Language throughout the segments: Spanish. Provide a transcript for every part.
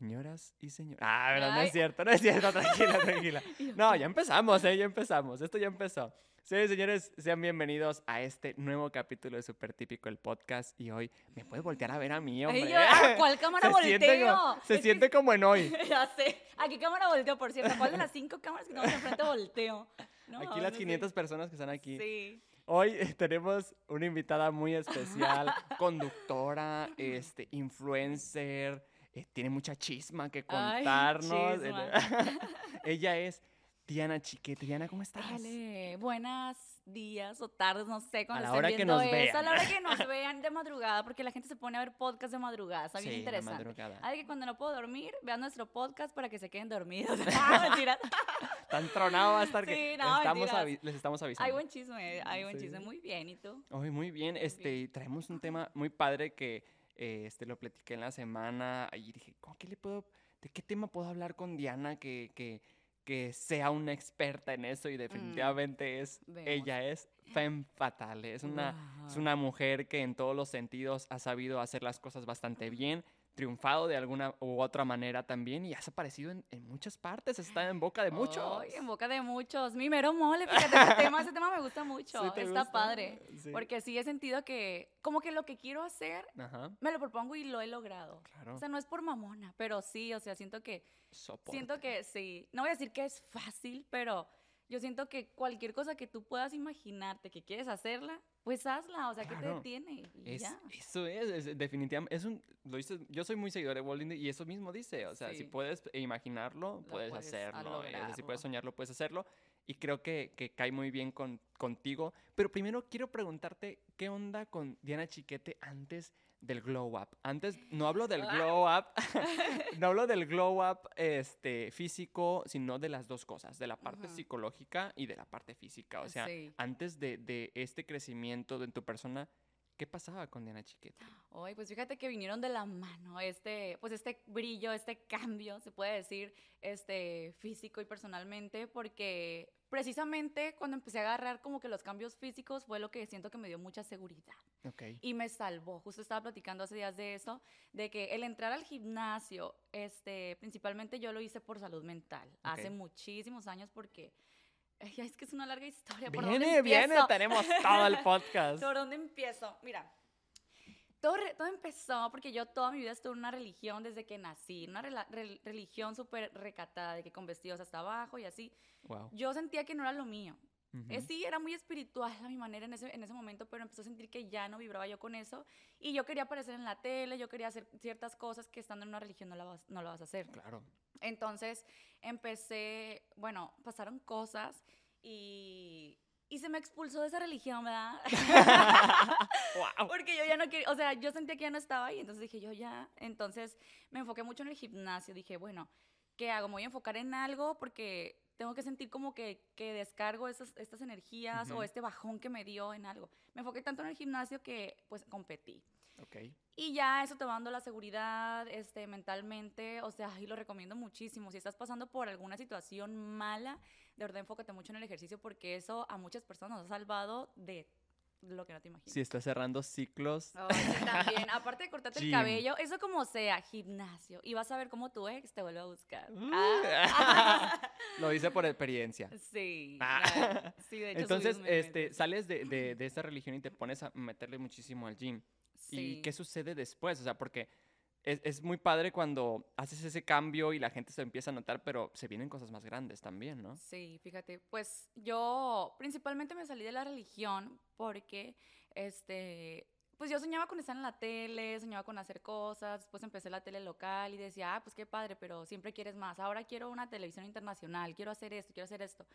Señoras y señores. Ah, pero no Ay. es cierto, no es cierto, tranquila, tranquila. No, ya empezamos, ¿eh? Ya empezamos. Esto ya empezó. Señores y señores, sean bienvenidos a este nuevo capítulo de Super Típico, el podcast. Y hoy, ¿me puedes voltear a ver a mí, Ay, hombre? yo, ¿a ¿Cuál cámara se siente, volteo? como, se Es que siente como en hoy. ya sé. ¿A qué cámara volteo, por cierto? ¿Cuál de las cinco cámaras que tenemos enfrente volteo? No, Aquí las no sé. 500 personas que están aquí. Sí. Hoy eh, tenemos una invitada muy especial, conductora, este, influencer, eh, tiene mucha chisma que Ay, contarnos. chisma. Ella es Diana Chiquete. Diana, ¿cómo estás? Dale, buenos días o tardes, no sé, cuando la estén hora que nos esto, vean. a la hora que nos vean de madrugada, porque la gente se pone a ver podcast de madrugada, está bien Sí, la interesante. madrugada. Que cuando no puedo dormir, vean nuestro podcast para que se queden dormidos. Ah. Tan tronado va a estar que Sí, no, estamos les estamos avisando. Hay buen chisme, hay buen Sí. chisme. Muy bien, ¿y tú? Ay, muy bien. Este, traemos un tema muy padre que eh, este, lo platiqué en la semana y dije, ¿con qué le puedo, de qué tema puedo hablar con Diana que, que, que sea una experta en eso? Y definitivamente es, Mm, ella es femme fatale. Es una, es una mujer que en todos los sentidos ha sabido hacer las cosas bastante bien, triunfado de alguna u otra manera también y has aparecido en, en muchas partes, está en boca de muchos. Ay, en boca de muchos. Mi mero mole, fíjate, ese tema, ese tema me gusta mucho. ¿Sí te Está gusta? padre. Sí. Porque sí he sentido que, como que lo que quiero hacer, Ajá, me lo propongo y lo he logrado. claro. O sea, no es por mamona, pero sí, o sea, siento que, soporte. siento que sí. No voy a decir que es fácil, pero yo siento que cualquier cosa que tú puedas imaginarte que quieres hacerla, pues hazla. O sea, ¿qué te Claro. detiene? Y Es, ya. eso es, es definitivamente, es un, lo dices, yo soy muy seguidor de Walt Disney y eso mismo dice, o sea, si Sí. puedes imaginarlo, Lo puedes, puedes hacerlo, eh, o sea, si puedes soñarlo, puedes hacerlo, y creo que, que cae muy bien con, contigo, pero primero quiero preguntarte, ¿qué onda con Diana Chiquete antes del glow up? Antes, no hablo del Ah. glow up, no hablo del glow up este, físico, sino de las dos cosas, de la parte psicológica y de la parte física, o sea, Sí. antes de, de este crecimiento de tu persona, ¿qué pasaba con Diana Chiquete? Ay, pues fíjate que vinieron de la mano este, pues este brillo, este cambio, se puede decir, este físico y personalmente, porque precisamente cuando empecé a agarrar como que los cambios físicos fue lo que siento que me dio mucha seguridad Ok. y me salvó. Justo estaba platicando hace días de eso, de que el entrar al gimnasio, este, principalmente yo lo hice por salud mental, hace muchísimos años porque es que es una larga historia. ¿por dónde Viene, viene, empiezo? tenemos todo el podcast. ¿Por dónde empiezo? Mira, todo, re- todo empezó porque yo toda mi vida estuve en una religión desde que nací, una rela- rel- religión súper recatada, de que con vestidos hasta abajo y así. Wow. Yo sentía que no era lo mío. Eh, sí, era muy espiritual a mi manera en ese, en ese momento, pero empezó a sentir que ya no vibraba yo con eso. Y yo quería aparecer en la tele, yo quería hacer ciertas cosas que estando en una religión no, la vas, no lo vas a hacer. Claro. Entonces empecé, bueno, pasaron cosas y, y se me expulsó de esa religión, ¿verdad? wow. Porque yo ya no quería, o sea, yo sentía que ya no estaba ahí, entonces dije yo ya, entonces me enfoqué mucho en el gimnasio, dije, bueno, ¿qué hago? Me voy a enfocar en algo porque tengo que sentir como que, que descargo esas, estas energías o este bajón que me dio en algo. Me enfoqué tanto en el gimnasio que pues competí. Ok. Y ya eso te va dando la seguridad este, mentalmente, o sea, y lo recomiendo muchísimo. Si estás pasando por alguna situación mala, de verdad enfócate mucho en el ejercicio porque eso a muchas personas nos ha salvado de lo que no te imaginas. Si estás cerrando ciclos. Sí, también, aparte de cortarte Gym. el cabello, eso como sea, gimnasio. Y vas a ver cómo tu ex te vuelve a buscar. Uh. Ah. Lo dice por experiencia. sí, Ah. sí, de hecho. Entonces, este, sales de, de, de esta religión y te pones a meterle muchísimo al gym. ¿Y Sí. qué sucede después? O sea, porque es, es muy padre cuando haces ese cambio y la gente se empieza a notar, pero se vienen cosas más grandes también, ¿no? Sí, fíjate, pues yo principalmente me salí de la religión porque, este, pues yo soñaba con estar en la tele, soñaba con hacer cosas, después empecé la tele local y decía, ah, pues qué padre, pero siempre quieres más, ahora quiero una televisión internacional, quiero hacer esto, quiero hacer esto.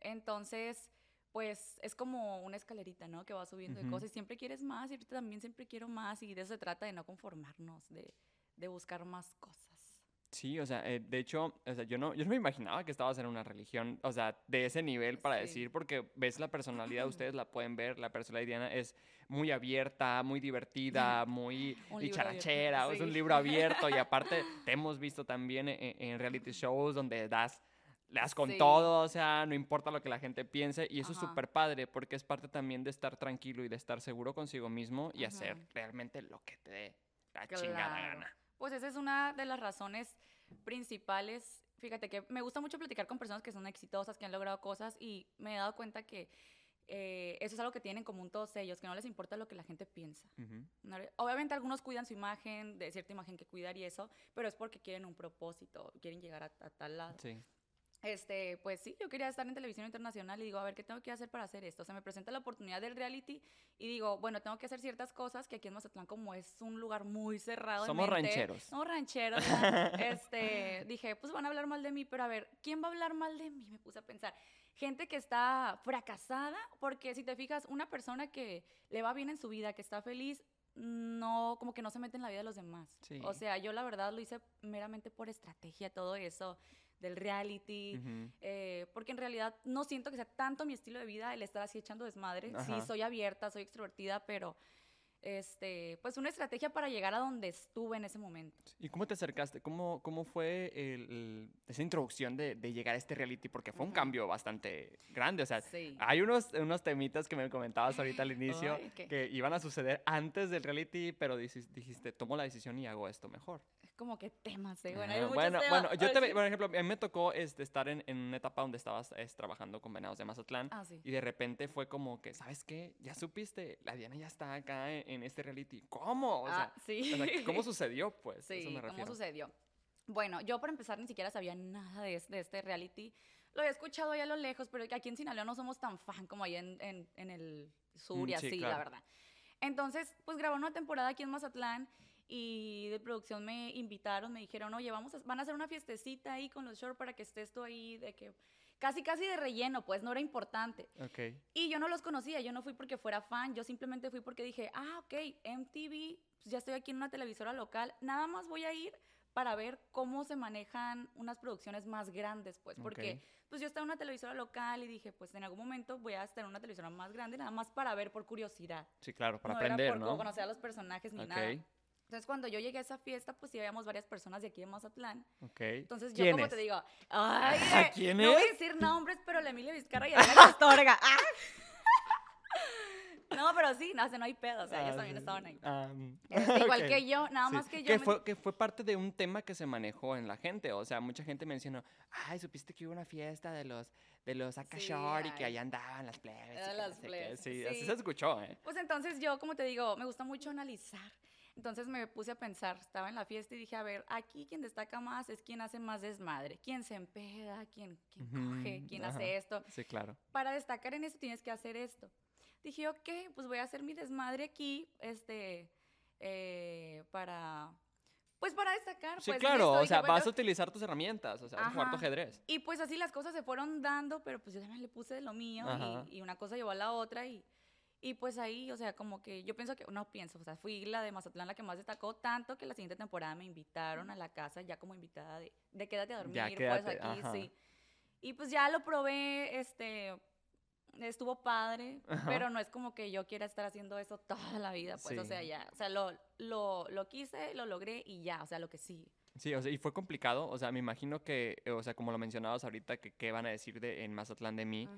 Entonces, pues es como una escalerita, ¿no? Que va subiendo de Ujú. cosas y siempre quieres más y ahorita también siempre quiero más y de eso se trata de no conformarnos, de, de buscar más cosas. Sí, o sea, eh, de hecho, o sea, yo no, yo no me imaginaba que estabas en una religión, o sea, de ese nivel para Sí. decir, porque ves la personalidad, ustedes la pueden ver, la personalidad de Diana es muy abierta, muy divertida, muy dicharachera, abierto, es un sí. libro abierto y aparte te hemos visto también en, en reality shows donde das, le das con Sí. todo, o sea, no importa lo que la gente piense y eso es súper padre porque es parte también de estar tranquilo y de estar seguro consigo mismo y hacer realmente lo que te dé la chingada gana. Pues esa es una de las razones principales. Fíjate que me gusta mucho platicar con personas que son exitosas, que han logrado cosas y me he dado cuenta que eh, eso es algo que tienen en común todos ellos, que no les importa lo que la gente piensa. No Obviamente algunos cuidan su imagen, de cierta imagen que cuidar y eso, pero es porque quieren un propósito, quieren llegar a, a tal lado. Sí. Este, pues sí, yo quería estar en televisión internacional y digo, a ver, ¿qué tengo que hacer para hacer esto? Se me presenta la oportunidad del reality y digo, bueno, tengo que hacer ciertas cosas que aquí en Mazatlán, como es un lugar muy cerrado. Somos mente, rancheros. Somos rancheros. este, dije, pues van a hablar mal de mí, pero a ver, ¿quién va a hablar mal de mí? Me puse a pensar. Gente que está fracasada, porque si te fijas, una persona que le va bien en su vida, que está feliz, no, como que no se mete en la vida de los demás. Sí. O sea, yo la verdad lo hice meramente por estrategia, todo eso del reality, Ujú. eh, porque en realidad no siento que sea tanto mi estilo de vida el estar así echando desmadre. Ajá. Sí, soy abierta, soy extrovertida, pero este, pues una estrategia para llegar a donde estuve en ese momento. ¿Y cómo te acercaste? ¿Cómo, cómo fue el- el- esa introducción de, de llegar a este reality? Porque fue un Ujú. cambio bastante grande. O sea, Sí. hay unos, unos temitas que me comentabas ahorita al inicio Ay, que iban a suceder antes del reality, pero dicis- dijiste, tomo la decisión y hago esto mejor. Como que temas, ¿eh? Bueno, hay Ah, muchos bueno, temas. bueno, yo te, por ejemplo, a mí me tocó este, estar en, en una etapa donde estabas es, trabajando con Venados de Mazatlán. Ah, sí. Y de repente fue como que, ¿sabes qué? Ya supiste, la Diana ya está acá en, en este reality. ¿Cómo? O sea, ah, sí. o sea, ¿cómo sucedió? Pues, eso Sí, me ¿cómo refiero. sucedió? Bueno, yo para empezar ni siquiera sabía nada de, de este reality. Lo había escuchado ahí a lo lejos, pero aquí en Sinaloa no somos tan fan como ahí en, en- en el sur y Mm, sí, así, claro. la verdad. Entonces, pues grabaron una temporada aquí en Mazatlán y de producción me invitaron, me dijeron, oye, vamos a, van a hacer una fiestecita ahí con los shorts para que estés tú ahí, de que casi, casi de relleno, pues no era importante. Ok. Y yo no los conocía, yo no fui porque fuera fan, yo simplemente fui porque dije, ah, ok, MTV, pues ya estoy aquí en una televisora local, nada más voy a ir para ver cómo se manejan unas producciones más grandes, pues, porque Ok. pues yo estaba en una televisora local y dije, pues en algún momento voy a estar en una televisora más grande, nada más para ver por curiosidad. Sí, claro, para no aprender, era por ¿no? conocer a los personajes ni Ok, nada. Entonces cuando yo llegué a esa fiesta, pues sí habíamos varias personas de aquí de Mazatlán. ok. Entonces yo ¿Quién como es? te digo, ay, ¿A eh, quién no voy a es? decir nombres, pero la Emilia Vizcarra y Adriana Astorga. ¡Ah! No, pero sí, no, o sea, no hay pedo, o sea, ellos Ah, también sí. estaban ahí. Ah, mm, Este, igual ok. que yo, nada Sí, más que yo. Que me- fue, que fue parte de un tema que se manejó en la gente. O sea, mucha gente mencionó, ay, supiste que hubo una fiesta de los, de los Akashor y que ahí andaban las plebes. las no sé qué". plebes, Sí, así sí. se escuchó, ¿eh? Pues entonces yo, como te digo, me gusta mucho analizar. Entonces me puse a pensar, estaba en la fiesta y dije, a ver, aquí quien destaca más es quien hace más desmadre, quien se empeda, quien, quien coge, quien ajá. hace esto. Sí, claro. Para destacar en eso tienes que hacer esto. Dije, ok, pues voy a hacer mi desmadre aquí, este, eh, para, pues para destacar. Sí, pues, claro. O sea, bueno, vas a utilizar tus herramientas. O sea, vas a jugar tu ajedrez. Y pues así las cosas se fueron dando, pero pues yo también le puse de lo mío y, y una cosa llevó a la otra y, y pues ahí, o sea, como que yo pienso que, no pienso, o sea, fui la de Mazatlán la que más destacó, tanto que la siguiente temporada me invitaron a la casa ya como invitada de, de quédate a dormir, Ya, pues quédate, aquí, ajá. sí. Y pues ya lo probé, este, estuvo padre, Ajá. pero no es como que yo quiera estar haciendo eso toda la vida, pues, o sea, Sí. ya, o sea, lo, lo, lo quise, lo logré y ya, o sea, lo que sí. Sí, o sea, y fue complicado. O sea, me imagino que, o sea, como lo mencionabas ahorita, que qué van a decir de, en Mazatlán de mí.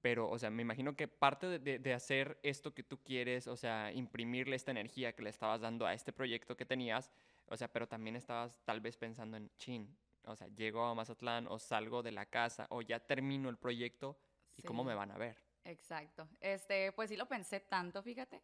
Pero, o sea, me imagino que parte de, de- de hacer esto que tú quieres, o sea, imprimirle esta energía que le estabas dando a este proyecto que tenías, o sea, pero también estabas tal vez pensando en, chin, o sea, llego a Mazatlán o salgo de la casa o ya termino el proyecto y cómo Sí. me van a ver. Exacto. Este, pues sí lo pensé tanto, fíjate.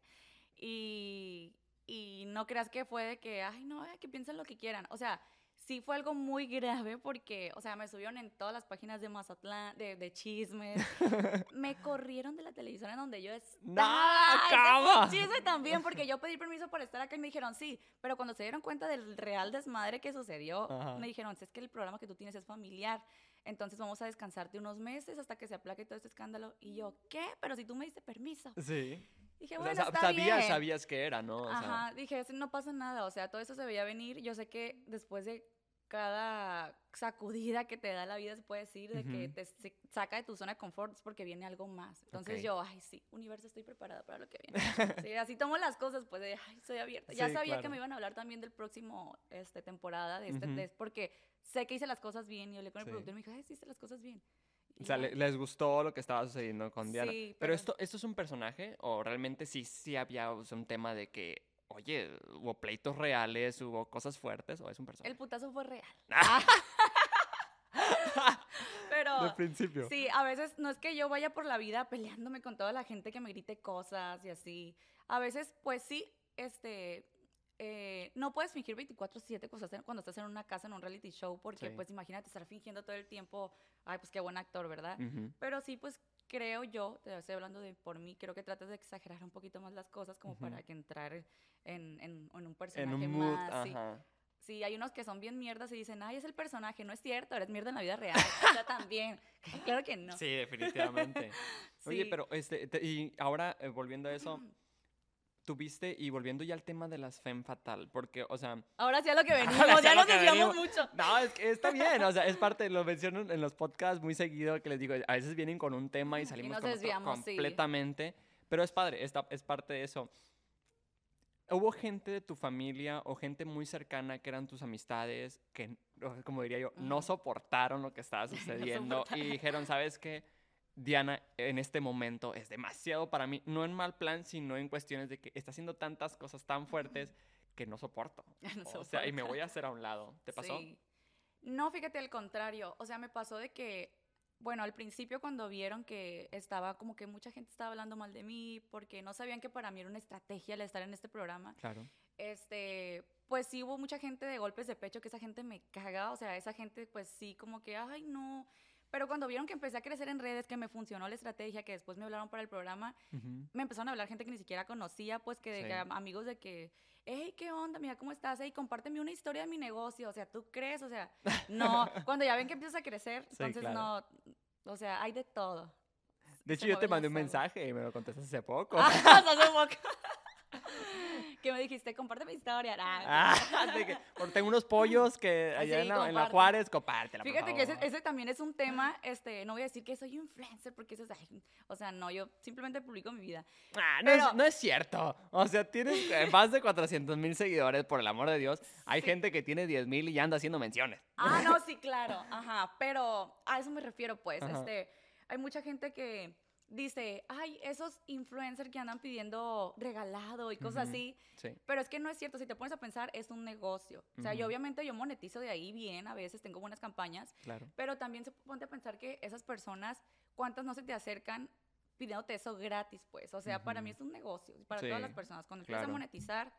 Y, y no creas que fue de que, ay, no, ay, que piensen lo que quieran. O sea, sí fue algo muy grave porque, o sea, me subieron en todas las páginas de Mazatlán, de, de chismes. me corrieron de la televisión en donde yo estaba. Un chisme también porque yo pedí permiso para estar acá y me dijeron sí. Pero cuando se dieron cuenta del real desmadre que sucedió, Ajá. me dijeron, es que el programa que tú tienes es familiar. Entonces vamos a descansarte unos meses hasta que se aplaque todo este escándalo. Y yo, ¿qué? Pero si tú me diste permiso. Sí. Dije, O sea, bueno, está sabías, bien. sabías que era, ¿no? O sea, Ajá, dije, "Sí, no pasa nada. O sea, todo eso se veía venir. Yo sé que después de cada sacudida que te da la vida, se puede decir, de que Ujú. te se- saca de tu zona de confort, es porque viene algo más. Entonces Ok. yo, ay, sí, universo, estoy preparada para lo que viene. Sí, así tomo las cosas, pues, de, ay, soy abierta. Ya Sí, sabía que claro. me iban a hablar también del próximo este, temporada de este Ujú. test, porque sé que hice las cosas bien. Y hablé con el Sí. productor y me dijo, ay, sí, hice las cosas bien. O sea, les gustó lo que estaba sucediendo con Diana. Sí, pero pero- esto, esto es un personaje o realmente sí, sí había o sea, un tema de que oye, hubo pleitos reales, hubo cosas fuertes, o es un personaje. El putazo fue real. Ah. Pero De principio. sí, a veces no es que yo vaya por la vida peleándome con toda la gente que me grite cosas y así. A veces, pues sí, este, eh, no puedes fingir 24/7 cuando estás en- cuando estás en una casa, en un reality show, porque Sí. pues imagínate estar fingiendo todo el tiempo, ay, pues qué buen actor, ¿verdad? Ujú. Pero sí, pues creo yo, te estoy hablando de por mí, creo que tratas de exagerar un poquito más las cosas como Ujú. para que entrar en, en- en un personaje En un mood, más. sí. ajá. Sí, hay unos que son bien mierdas y dicen, ay, es el personaje, no es cierto, eres mierda en la vida real. Yo también. claro que no. Sí, definitivamente. Oye, Sí. pero este, te- y ahora eh, volviendo a eso, tuviste, y volviendo ya al tema de las femme fatal, porque, o sea, Ahora sí a lo que venimos, ya lo nos desviamos mucho. no, es que está bien, o sea, es parte, lo menciono en los podcasts muy seguido, que les digo, a veces vienen con un tema y Y salimos nos con otro desviamos, sí. completamente, pero es padre, está, es parte de eso. ¿Hubo gente de tu familia o gente muy cercana que eran tus amistades que, como diría yo, no soportaron lo que estaba sucediendo y soportaron. dijeron, ¿sabes qué? Diana, en este momento es demasiado para mí, no en mal plan, sino en cuestiones de que está haciendo tantas cosas tan fuertes que no soporto. No o sea, y me voy a hacer a un lado. ¿Te pasó? Sí. No, fíjate, al contrario. O sea, me pasó de que, bueno, al principio cuando vieron que estaba como que mucha gente estaba hablando mal de mí, porque no sabían que para mí era una estrategia el estar en este programa, Claro. este, pues sí hubo mucha gente de golpes de pecho que esa gente me caga, o sea, esa gente pues sí como que, ay, no. Pero cuando vieron que empecé a crecer en redes, que me funcionó la estrategia, que después me hablaron para el programa, me empezaron a hablar gente que ni siquiera conocía, pues que, Sí. amigos de que, hey, ¿qué onda? Mira, ¿cómo estás? Hey, compárteme una historia de mi negocio. O sea, ¿tú crees? O sea, no. Cuando ya ven que empiezas a crecer, Sí, entonces claro. no. O sea, hay de todo. De Se hecho, yo te mandé un mensaje y me lo contestas hace poco. Ah, hace poco. que me dijiste, comparte mi historia. Ah, Ah, porque tengo unos pollos que allá sí, en, la, en la comparte. Juárez, compártela, por Fíjate que ese, también es un tema, este, no voy a decir que soy influencer porque eso es, ay, o sea, no, yo simplemente publico mi vida. Ah, no, pero- es, no es cierto. O sea, tienes eh, más de 400 mil seguidores, por el amor de Dios. Hay Sí. gente que tiene 10 mil y ya anda haciendo menciones. Ah, no, sí, claro, ajá, pero a eso me refiero, pues, Ajá. este, hay mucha gente que dice, ay, esos influencers que andan pidiendo regalado y cosas Ujú. así, Sí. pero es que no es cierto, si te pones a pensar, es un negocio, o sea, yo Ujú. obviamente yo monetizo de ahí bien, a veces tengo buenas campañas, Claro. pero también se ponte a pensar que esas personas, ¿cuántas no se te acercan pidiéndote eso gratis, pues? O sea, para mí es un negocio, para todas las Sí, personas, cuando empiezas claro. a monetizar,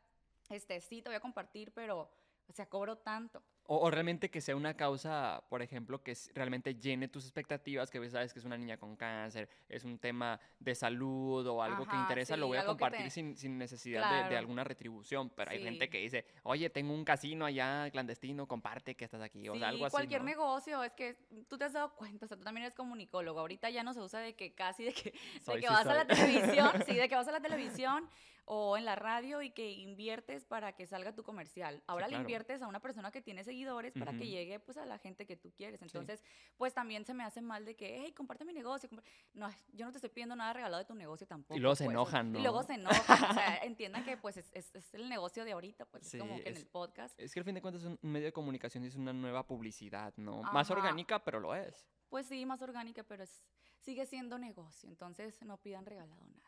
este, sí, te voy a compartir, pero, o sea, cobro tanto. O, o realmente que sea una causa, por ejemplo, que realmente llene tus expectativas, que sabes que es una niña con cáncer, es un tema de salud o algo que Ajá, interesa, lo sí, voy a que compartir te- sin, sin necesidad de, de alguna retribución. Pero hay gente Sí. que dice, oye, tengo un casino allá clandestino, comparte que estás aquí. O Sí, sea, algo así. cualquier ¿no? negocio, es que tú te has dado cuenta, o sea, tú también eres comunicólogo. Ahorita ya no se usa de que casi de que, de que sí vas a la televisión, sí, de que vas a la televisión o en la radio y que inviertes para que salga tu comercial. Ahora le claro. inviertes a una persona que tiene seguidores para que llegue pues a la gente que tú quieres. Entonces, pues también se me hace mal de que, hey, comparte mi negocio. compar-". No, yo no te estoy pidiendo nada regalado de tu negocio tampoco. luego se pues, enojan, Y luego ¿no? se enojan. o sea, entiendan que pues es, es- es el negocio de ahorita, pues Sí, es como que en el podcast. Es que al fin de cuentas es un medio de comunicación y es una nueva publicidad, ¿no? Más orgánica, pero lo es. Pues sí, más orgánica, pero es, sigue siendo negocio, entonces no pidan regalado nada.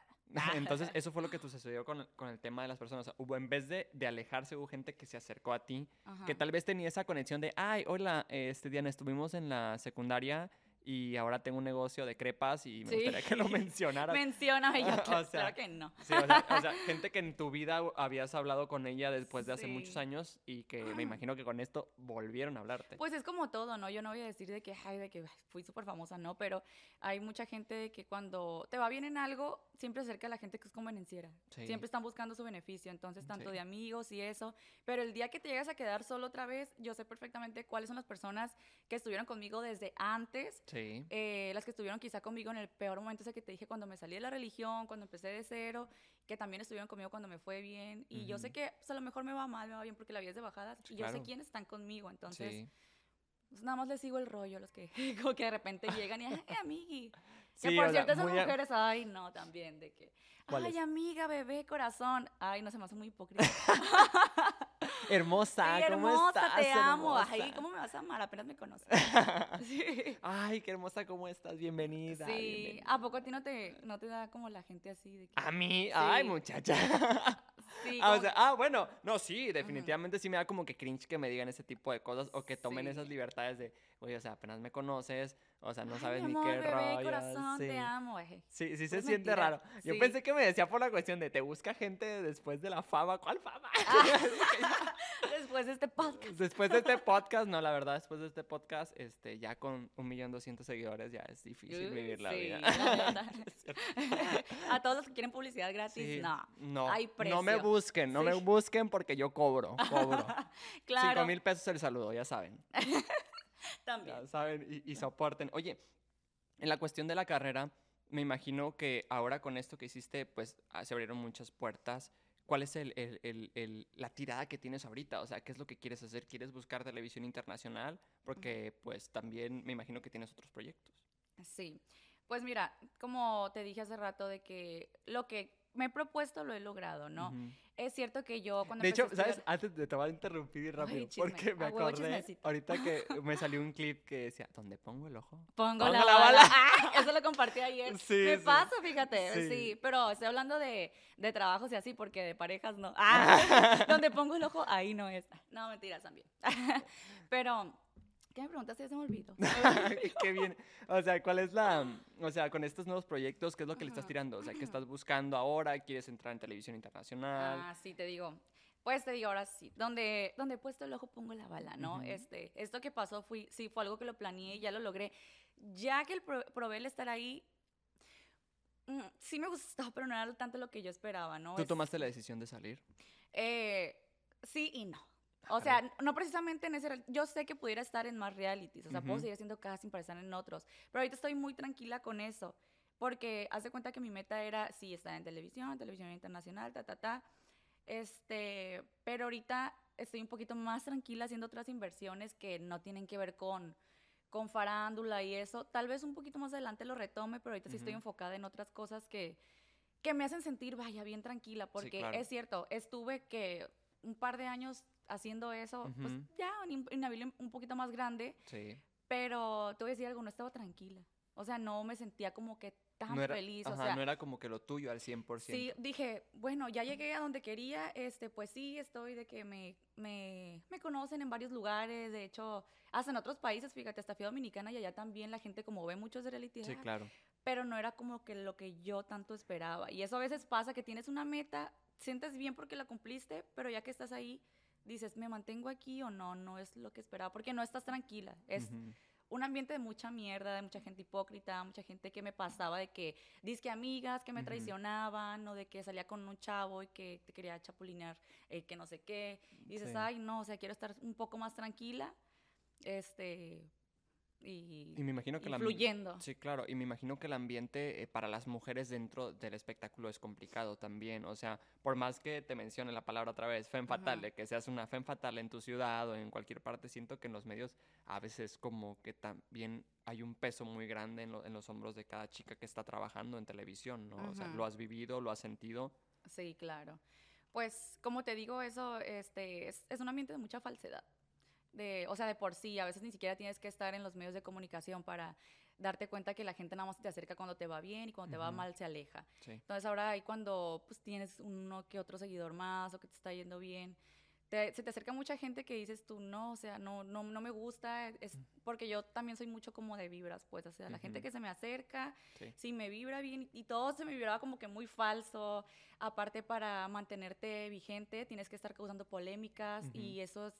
Entonces, eso fue lo que sucedió con, con el tema de las personas. O sea, hubo, en vez de, de alejarse, hubo gente que se acercó a ti, que Ajá. tal vez tenía esa conexión de, ay, hola, este Diana, estuvimos en la secundaria y ahora tengo un negocio de crepas y me Sí. gustaría que lo mencionaras. Menciona yo, O sea, claro que no. Sí, o sea, o sea, gente que en tu vida habías hablado con ella después de hace muchos Sí. años y que me imagino que con esto volvieron a hablarte. Pues es como todo, ¿no? Yo no voy a decir de que, ay, de que fui súper famosa, no, pero hay mucha gente de que cuando te va bien en algo, siempre acerca a la gente que es convenenciera. Sí. Siempre están buscando su beneficio, entonces tanto Sí. de amigos y eso. Pero el día que te llegas a quedar solo otra vez, yo sé perfectamente cuáles son las personas que estuvieron conmigo desde antes Sí. eh, las que estuvieron quizá conmigo en el peor momento ese que te dije cuando me salí de la religión, cuando empecé de cero, que también estuvieron conmigo cuando me fue bien. Y yo sé que pues, a lo mejor me va mal, me va bien porque la vida es de bajadas. Y yo sé quiénes están conmigo. Entonces, pues, nada más les sigo el rollo a los que como que de repente llegan y, ay, amigui. Sí, que por o sea, cierto, esas a- mujeres, ay, no, también, de que, ay, amiga, bebé, corazón. Ay, no se me hace muy hipócrita. Hermosa, Sí, ¿cómo hermosa, estás? te amo. Ay? ¿cómo me vas a amar? Apenas me conoces. sí. Ay, qué hermosa, ¿cómo estás? Bienvenida. Sí, bienvenida. ¿a poco a ti no te, no te da como la gente así de que... A mí, ay, muchacha. Sí, Ah, o como sea, ah, bueno, no, sí, definitivamente sí me da como que cringe que me digan ese tipo de cosas o que tomen esas libertades de, oye, o sea, apenas me conoces, o sea, no Ay, sabes mi ni amor, qué bebé, rollo. corazón, sí. te amo. Sí, sí se Puras siente raro. Yo sí. pensé que me decía por la cuestión de te busca gente después de la fama. ¿Cuál fama? Después de este podcast. después de este podcast, no, la verdad, después de este podcast, este, ya con un millón doscientos seguidores ya es difícil Uy, vivir la sí, vida. A todos los que quieren publicidad gratis, no. no, hay no me precio. busquen, no me busquen porque yo cobro, cobro. Claro, Cinco mil pesos el saludo, ya saben. también. Ya saben y, y soporten. Oye, en la cuestión de la carrera, me imagino que ahora con esto que hiciste, pues ah, se abrieron muchas puertas. ¿Cuál es el, el- el- el- la tirada que tienes ahorita? O sea, ¿qué es lo que quieres hacer? ¿Quieres buscar televisión internacional? Porque pues también me imagino que tienes otros proyectos. Sí. Pues mira, como te dije hace rato de que lo que me he propuesto lo he logrado, ¿no? Es cierto que yo cuando De hecho, ¿sabes? Antes de te voy a interrumpir rápido, chisme, porque me a huevo, acordé chismecito. ahorita que me salió un clip que decía, ¿dónde pongo el ojo? Pongo Pongo la, la bala. bala. Ay, eso lo compartí ayer. Sí, Me sí. pasa, fíjate. Sí. Sí. pero estoy hablando de, de trabajos y así, porque de parejas no. Ah, donde pongo el ojo, ahí no es. No, mentiras también. pero, ¿qué me preguntaste? Ya se me olvidó. Qué bien. O sea, ¿cuál es la, o sea, con estos nuevos proyectos, qué es lo que le estás tirando? O sea, ¿qué estás buscando ahora? ¿Quieres entrar en televisión internacional? Ah, sí, te digo. Pues te digo, ahora sí, donde, donde he puesto el ojo pongo la bala, ¿no? Este, esto que pasó fui, sí, fue algo que lo planeé y ya lo logré. Ya que el pro- probé el estar ahí, mm, sí me gustó, pero no era tanto lo que yo esperaba, ¿no? ¿Tú Es- tomaste la decisión de salir? Eh, sí y no. O sea, no precisamente en ese... Yo sé que pudiera estar en más realities, o sea, puedo seguir haciendo casting para estar en otros, pero ahorita estoy muy tranquila con eso, porque haz de cuenta que mi meta era, sí, estar en televisión, televisión internacional, ta, ta, ta, este, pero ahorita estoy un poquito más tranquila haciendo otras inversiones que no tienen que ver con, con farándula y eso. Tal vez un poquito más adelante lo retome, pero ahorita sí estoy enfocada en otras cosas que, que me hacen sentir, vaya, bien tranquila, porque claro. es cierto, estuve que un par de años haciendo eso, pues Ujú. ya un, un nivel un poquito más grande, Sí. pero te voy a decir algo, no estaba tranquila. O sea, no me sentía como que tan No era, feliz. ajá, o sea, no era como que lo tuyo al 100%. Sí, dije, bueno, ya llegué a donde quería, este, pues sí, estoy de que me, me, me conocen en varios lugares, de hecho, hasta en otros países, fíjate, hasta fui Dominicana y allá también la gente como ve muchos de reality, Sí, claro. pero no era como que lo que yo tanto esperaba. Y eso a veces pasa, que tienes una meta, sientes bien porque la cumpliste, pero ya que estás ahí, dices, ¿me mantengo aquí o no? No es lo que esperaba, porque no estás tranquila. Es, Ujú. un ambiente de mucha mierda, de mucha gente hipócrita, mucha gente que me pasaba de que disque amigas que me traicionaban o de que salía con un chavo y que te quería chapulinear, eh, que no sé qué. Y dices, Sí. ay, no, o sea, quiero estar un poco más tranquila, este, y, Y me imagino que y el ambi- fluyendo. Sí, claro. Y me imagino que el ambiente eh, para las mujeres dentro del espectáculo es complicado también. O sea, por más que te mencione la palabra otra vez, femme fatal, Ujú. de que seas una femme fatal en tu ciudad o en cualquier parte, siento que en los medios a veces como que también hay un peso muy grande en, lo- en los hombros de cada chica que está trabajando en televisión, ¿no? O sea, lo has vivido, lo has sentido. Sí, claro. Pues, como te digo, eso este, es, es un ambiente de mucha falsedad. De, o sea, de por sí, a veces ni siquiera tienes que estar en los medios de comunicación para darte cuenta que la gente nada más te acerca cuando te va bien y cuando te va mal se aleja. Sí. Entonces ahora ahí cuando pues, tienes uno que otro seguidor más o que te está yendo bien, te- se te acerca mucha gente que dices tú, no, o sea, no, no, no me gusta, es porque yo también soy mucho como de vibras, pues, o sea, la gente que se me acerca, Sí. si me vibra bien y todo se me vibraba como que muy falso, aparte para mantenerte vigente tienes que estar causando polémicas y eso es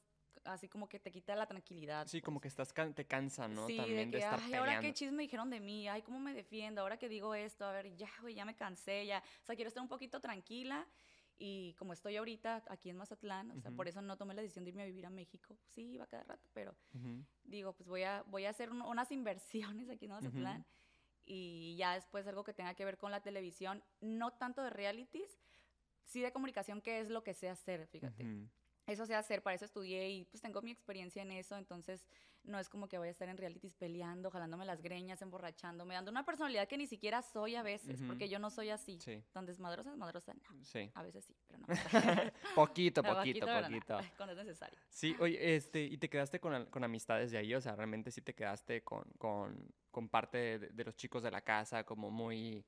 así como que te quita la tranquilidad. Sí, como pues. que estás can- te cansa, ¿no? Sí, También de de, que, estar ay, ahora qué peleando. chisme dijeron de mí, ay, cómo me defiendo, ahora que digo esto, a ver, ya, güey, ya me cansé, ya. O sea, quiero estar un poquito tranquila y como estoy ahorita aquí en Mazatlán, o sea, por eso no tomé la decisión de irme a vivir a México. Sí, iba cada rato, pero Ujú. digo, pues voy a, voy a hacer un- unas inversiones aquí en Mazatlán y ya después algo que tenga que ver con la televisión, no tanto de realities, sí de comunicación, que es lo que sé hacer, fíjate. Eso sé hacer, para eso estudié y pues tengo mi experiencia en eso, entonces no es como que voy a estar en realities peleando, jalándome las greñas, emborrachándome, dando una personalidad que ni siquiera soy a veces, porque yo no soy así. Sí, Tan desmadrosa, desmadrosa, no. sí. A veces sí, pero no. poquito, poquito, no, poquito. Cuando es necesario. Sí, oye, este, y te quedaste con, con amistades de ahí, o sea, realmente sí te quedaste con, con, con parte de, de los chicos de la casa, como muy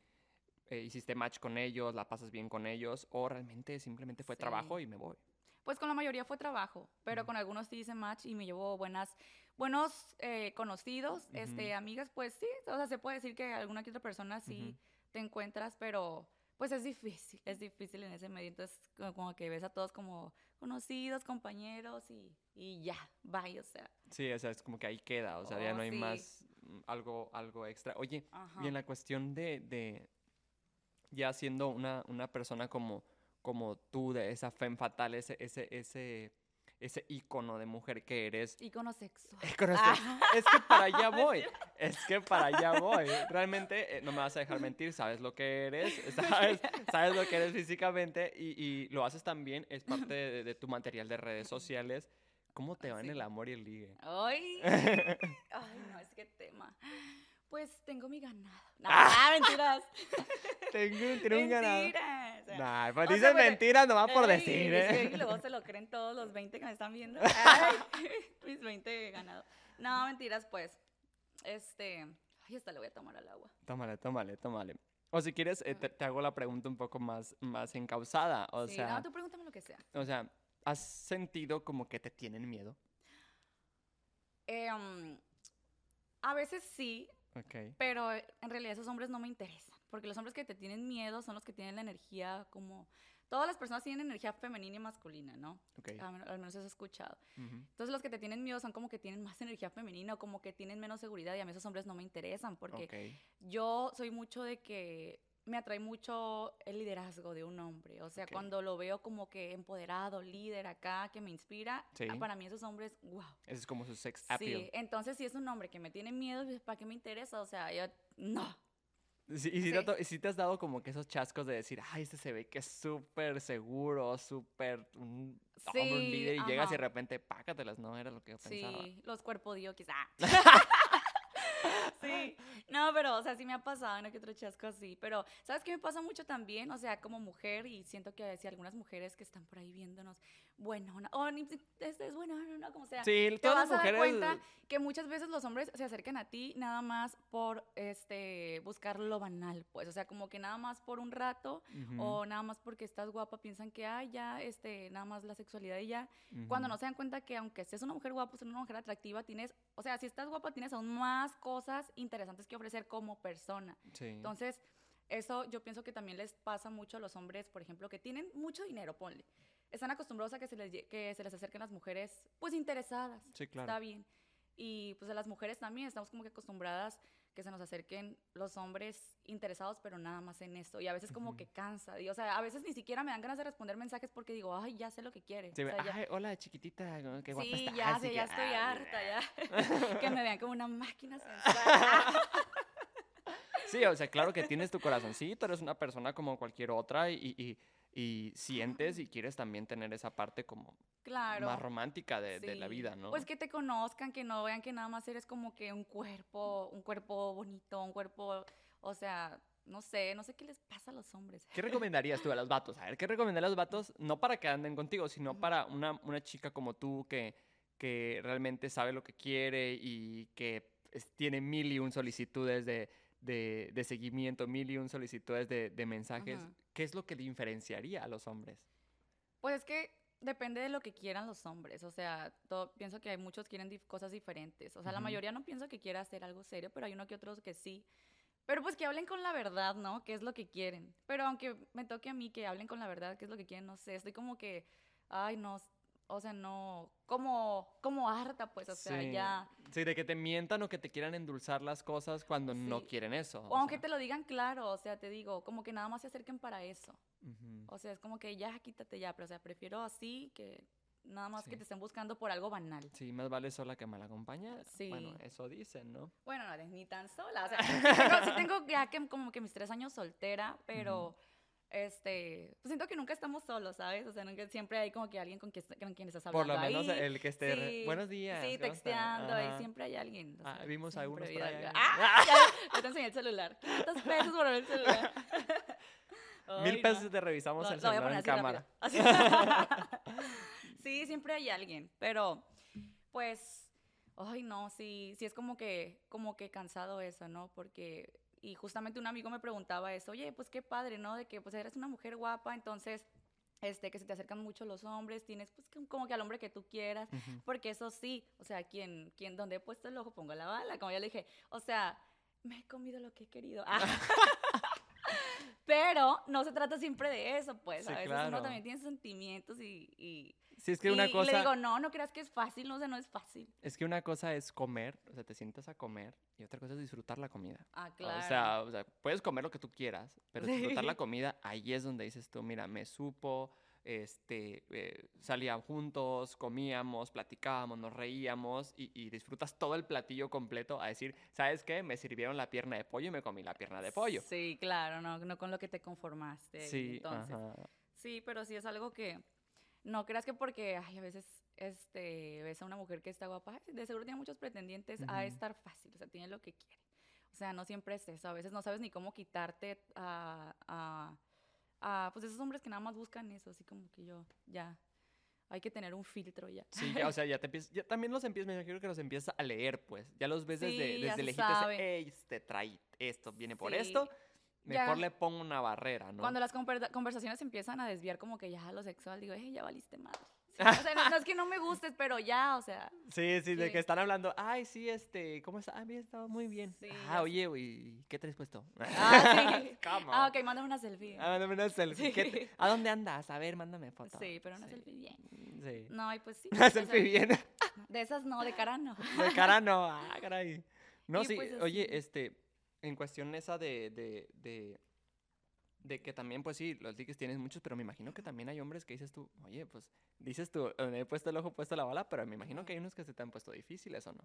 eh, hiciste match con ellos, la pasas bien con ellos, o realmente simplemente fue trabajo y me voy. Pues con la mayoría fue trabajo, pero con algunos sí hice match y me llevó buenas, buenos eh, conocidos, este, amigas, pues sí, o sea, se puede decir que alguna que otra persona sí te encuentras, pero pues es difícil, es difícil en ese medio, entonces como, como que ves a todos como conocidos, compañeros y, y ya, bye, o sea. Sí, o sea, es como que ahí queda, o sea, ya Oh, no hay sí. más mm, algo, algo extra. Oye, Ajá. y en la cuestión de, de ya siendo una, una persona como, como tú, de esa femme fatal, ese, ese, ese, ese ícono de mujer que eres, Ícono sexual. ícono se- es que para allá voy, es que para allá voy. Realmente eh, no me vas a dejar mentir, sabes lo que eres, sabes, sabes lo que eres físicamente y, y lo haces también, es parte de, de tu material de redes sociales. ¿Cómo te va en el amor y el ligue? Ay, ay, no, es que tema. Pues tengo mi ganado. Nah, mentiras. Tengo, tengo un ganado. Mentiras. o sea, Nah, pues o sea, dices mentiras nomás por Ay, decir, que ¿eh? luego se lo creen todos los 20 que me están viendo. Ay, mis 20 ganados. No, mentiras, pues. Este. Ay, hasta le voy a tomar al agua. Tómale, tómale, tómale. O si quieres, eh, te, te hago la pregunta un poco más, más encausada. O sí, sea, no, tú pregúntame lo que sea. o sea, ¿has sentido como que te tienen miedo? Eh, um, a veces sí, Ok. pero en realidad esos hombres no me interesan. Porque los hombres que te tienen miedo son los que tienen la energía como. Todas las personas tienen energía femenina y masculina, ¿no? Ok. Al al menos eso he escuchado. ujú, Entonces los que te tienen miedo son como que tienen más energía femenina o como que tienen menos seguridad y a mí esos hombres no me interesan porque yo soy mucho de que me atrae mucho el liderazgo de un hombre. O sea, Ok. cuando lo veo como que empoderado, líder acá, que me inspira, Sí. ah, para mí esos hombres, wow. Ese es como su sex appeal. Sí, entonces si es un hombre que me tiene miedo, ¿para qué me interesa? O sea, yo, no. Sí, y si te, Sí. to- y si te has dado como que esos chascos de decir, ay, este se ve que es súper seguro, súper un hombre, un líder, y llegas y de ajá. repente, pácatelas, no era lo que yo pensaba. Sí, los cuerpos dio quizá. sí, no, pero, o sea, sí me ha pasado uno que otro chasco así. Pero, ¿sabes qué me pasa mucho también? O sea, como mujer, y siento que si algunas mujeres que están por ahí viéndonos, bueno, no, o ni, este es bueno, no, no, como sea. Sí, Te todas vas las a dar mujeres. cuenta que muchas veces los hombres se acercan a ti nada más por este buscar lo banal, pues, o sea, como que nada más por un rato Ujú, o nada más porque estás guapa piensan que ay, ya este nada más la sexualidad y ya cuando ujú. no se dan cuenta que aunque seas una mujer guapa, seas una mujer atractiva, tienes, o sea, si estás guapa, tienes aún más cosas interesantes que ofrecer como persona. Sí. Entonces, eso yo pienso que también les pasa mucho a los hombres, por ejemplo, que tienen mucho dinero, ponle. Están acostumbrados a que se les, que se les acerquen las mujeres, pues, interesadas. Sí, claro. Está bien. Y pues a las mujeres también estamos como que acostumbradas que se nos acerquen los hombres interesados, pero nada más en esto. Y a veces como Ujú. que cansa. Y, o sea, a veces ni siquiera me dan ganas de responder mensajes porque digo, ay, ya sé lo que quiere. Sí, O sea, ya- ay, hola, chiquitita, qué guapa sí, estás. ya sé, ya estoy harta, ya. que me vean como una máquina sensual. Sí, o sea, claro que tienes tu corazoncito, eres una persona como cualquier otra y, y, y sientes y quieres también tener esa parte como claro. más romántica de, de la vida, ¿no? Pues que te conozcan, que no vean que nada más eres como que un cuerpo, un cuerpo bonito, un cuerpo, o sea, no sé, no sé qué les pasa a los hombres. ¿Qué recomendarías tú a los vatos? A ver, ¿qué recomendarías a los vatos? No para que anden contigo, sino para una, una chica como tú que, que realmente sabe lo que quiere y que tiene mil y un solicitudes de, de, de seguimiento, mil y un solicitudes de, de mensajes. ¿Qué es lo que diferenciaría a los hombres? Pues es que depende de lo que quieran los hombres, o sea, todo- pienso que hay muchos quieren dif- cosas diferentes, o sea, la mayoría no pienso que quiera hacer algo serio, pero hay uno que otros que sí. Pero pues que hablen con la verdad, ¿no? ¿Qué es lo que quieren? Pero aunque me toque a mí que hablen con la verdad, ¿qué es lo que quieren? No sé, estoy como que, ay, no, o sea, no, como, como harta, pues, o sea, Sí. ya. Sí, de que te mientan o que te quieran endulzar las cosas cuando no quieren eso. O aunque sea. te lo digan claro, o sea, te digo, como que nada más se acerquen para eso. O sea, es como que ya, quítate ya, pero o sea, prefiero así que nada más que te estén buscando por algo banal. Sí, más vale sola que mal acompañada. Bueno, Sí. eso dicen, ¿no? Bueno, no eres ni tan sola. O sea, tengo, sí tengo ya que como que mis tres años soltera, pero este, pues siento que nunca estamos solos, ¿sabes? O sea, nunca, siempre hay como que alguien con quien, con quien estás Por hablando lo menos ahí. el que esté. Sí, Buenos días. Sí, ¿cómo están?" texteando, ahí siempre hay alguien. o Ah, sea, vimos a hay por allá. ¡Ah! Ya, ya te enseñé el celular. 500 pesos por el celular. Mil Ay, pesos no. te revisamos Lo- el lo voy a celular en poner cámara. así rápido. Así. sí, siempre hay alguien, pero pues, ay no, sí, sí es como que, como que cansado eso, ¿no? Porque Y justamente un amigo me preguntaba eso, oye, pues qué padre, ¿no? De que pues eres una mujer guapa, entonces este, que se te acercan mucho los hombres, tienes pues como que al hombre que tú quieras, porque eso sí, o sea, quien, quien donde he puesto el ojo pongo la bala, como ya le dije, o sea, me he comido lo que he querido. Pero no se trata siempre de eso, pues, a veces uno también tiene sentimientos y... y Sí, es que una cosa... le digo, no, no creas que es fácil, no sé, no es fácil. Es que una cosa es comer, o sea, te sientas a comer, y otra cosa es disfrutar la comida. Ah, claro. O sea, o sea puedes comer lo que tú quieras, pero disfrutar la comida, ahí es donde dices tú, mira, me supo, este, eh, salíamos juntos, comíamos, platicábamos, nos reíamos y, disfrutas todo el platillo completo a decir, ¿sabes qué? Me sirvieron la pierna de pollo y me comí la pierna de pollo. Sí, claro, no, no con lo que te conformaste. Sí, entonces. Sí, pero sí es algo que no creas que porque ay, a veces este, ves a una mujer que está guapa, de seguro tiene muchos pretendientes, a estar fácil, o sea, tiene lo que quiere. O sea, no siempre es eso, a veces no sabes ni cómo quitarte a a pues esos hombres que nada más buscan eso, así como que yo, ya, hay que tener un filtro ya. Sí, ya, o sea, ya te empiezas, ya también los empiezas, me imagino que los empiezas a leer, pues, ya los ves desde, desde lejitos, este trae esto, viene por esto, mejor le pongo una barrera, ¿no? Cuando las conversaciones empiezan a desviar como que ya lo sexual, digo, hey, ya valiste madre. o sea, no, es que no me gustes, pero ya, o sea. Sí, sí, de que están hablando, ay, sí, este, ¿cómo está? Ah, bien, estado muy bien. Sí, ah, oye, güey, ¿qué traes puesto? Ah, sí. Ah, ok, mándame una selfie. Ah, mándame una selfie. ¿A dónde andas? A ver, mándame foto. Sí, pero una selfie bien. Sí. No, y pues sí. Una selfie bien. De esas no, de cara no. De cara no, ah, caray. No, sí, pues, oye, este, en cuestión esa de, de, de de que también, pues sí, los diques tienes muchos, pero me imagino que también hay hombres que dices tú, oye, pues dices tú, me he puesto el ojo, he puesto la bala, pero me imagino que hay unos que se te han puesto difíciles, ¿o no?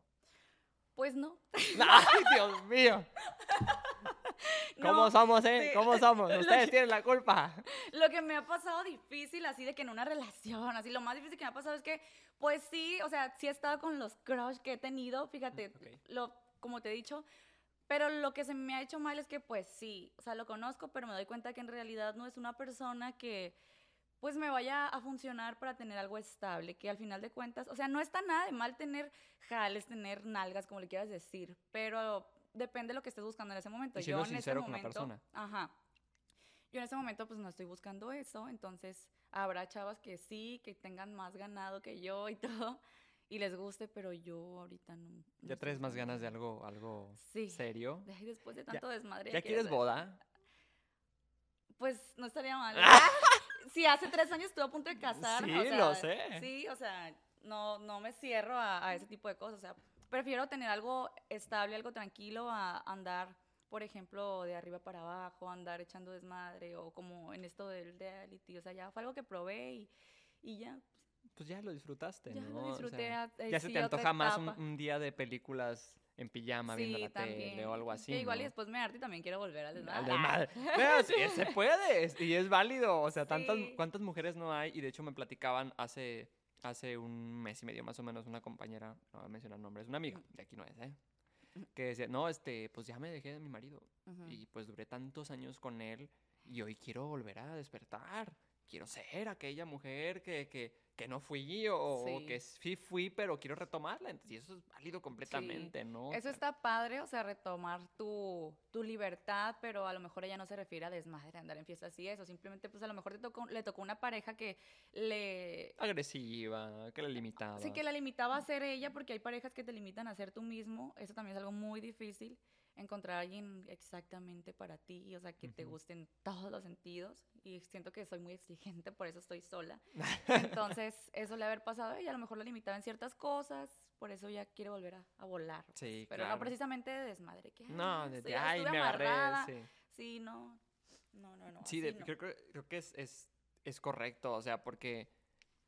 Pues no. ¡Ay, Dios mío! ¿Cómo somos, eh? ¿Cómo somos? Ustedes tienen la culpa. Lo que me ha pasado difícil, así de que en una relación, así lo más difícil que me ha pasado es que, pues sí, o sea, sí he estado con los crush que he tenido, fíjate, lo, como te he dicho, pero lo que se me ha hecho mal es que, pues sí, o sea, lo conozco, pero me doy cuenta que en realidad no es una persona que, pues, me vaya a funcionar para tener algo estable, que al final de cuentas, o sea, no está nada de mal tener jales, tener nalgas, como le quieras decir, pero depende de lo que estés buscando en ese momento. Yo en ese momento, con la persona. Ajá. Yo en ese momento, pues, no estoy buscando eso, entonces habrá chavas que sí, que tengan más ganado que yo y todo y les guste, pero yo ahorita no. ¿Ya traes más ganas de algo, algo serio? Después de tanto desmadre. ¿Ya quieres boda? Pues no estaría mal. sí, hace tres años estuve a punto de casar. Sí, lo sé. Sí, o sea, no, no me cierro a, ese tipo de cosas. O sea, prefiero tener algo estable, algo tranquilo, a andar, por ejemplo, de arriba para abajo, andar echando desmadre o como en esto del reality. O sea, ya fue algo que probé y, y ya, pues ya lo disfrutaste, ya ¿no? Lo disfruté. Eh, ya se te antoja más un, día de películas en pijama viendo la tele o algo así. igual y después me harté y también quiero volver al desmadre. Al. Pero sí, se puede y es válido. O sea, tantas, ¿cuántas mujeres no hay? Y de hecho me platicaban hace, hace un mes y medio más o menos una compañera, no voy a mencionar nombres, una amiga, de aquí no es, ¿eh? Que decía, no, este, pues ya me dejé de mi marido. Y pues duré tantos años con él y hoy quiero volver a despertar. Quiero ser aquella mujer que, que que no fui o, que sí fui, pero quiero retomarla. Entonces, y eso es válido completamente, ¿no? Eso está padre, o sea, retomar tu, tu, libertad, pero a lo mejor ella no se refiere a desmadre, andar en fiestas y eso. Simplemente, pues a lo mejor te tocó, le tocó una pareja que le... Agresiva, que la limitaba. Sí, que la limitaba a ser ella, porque hay parejas que te limitan a ser tú mismo. Eso también es algo muy difícil encontrar a alguien exactamente para ti, o sea, que te guste en todos los sentidos. Y siento que soy muy exigente, por eso estoy sola. Entonces, eso le haber pasado ella, a lo mejor la limitaba en ciertas cosas, por eso ya quiere volver a, volar. Pues. Sí, Pero no precisamente de desmadre. Que, no, de, ay, me agarré. Sí. sí, no. No, no, no. Sí, Creo, creo, que es, es, es correcto, o sea, porque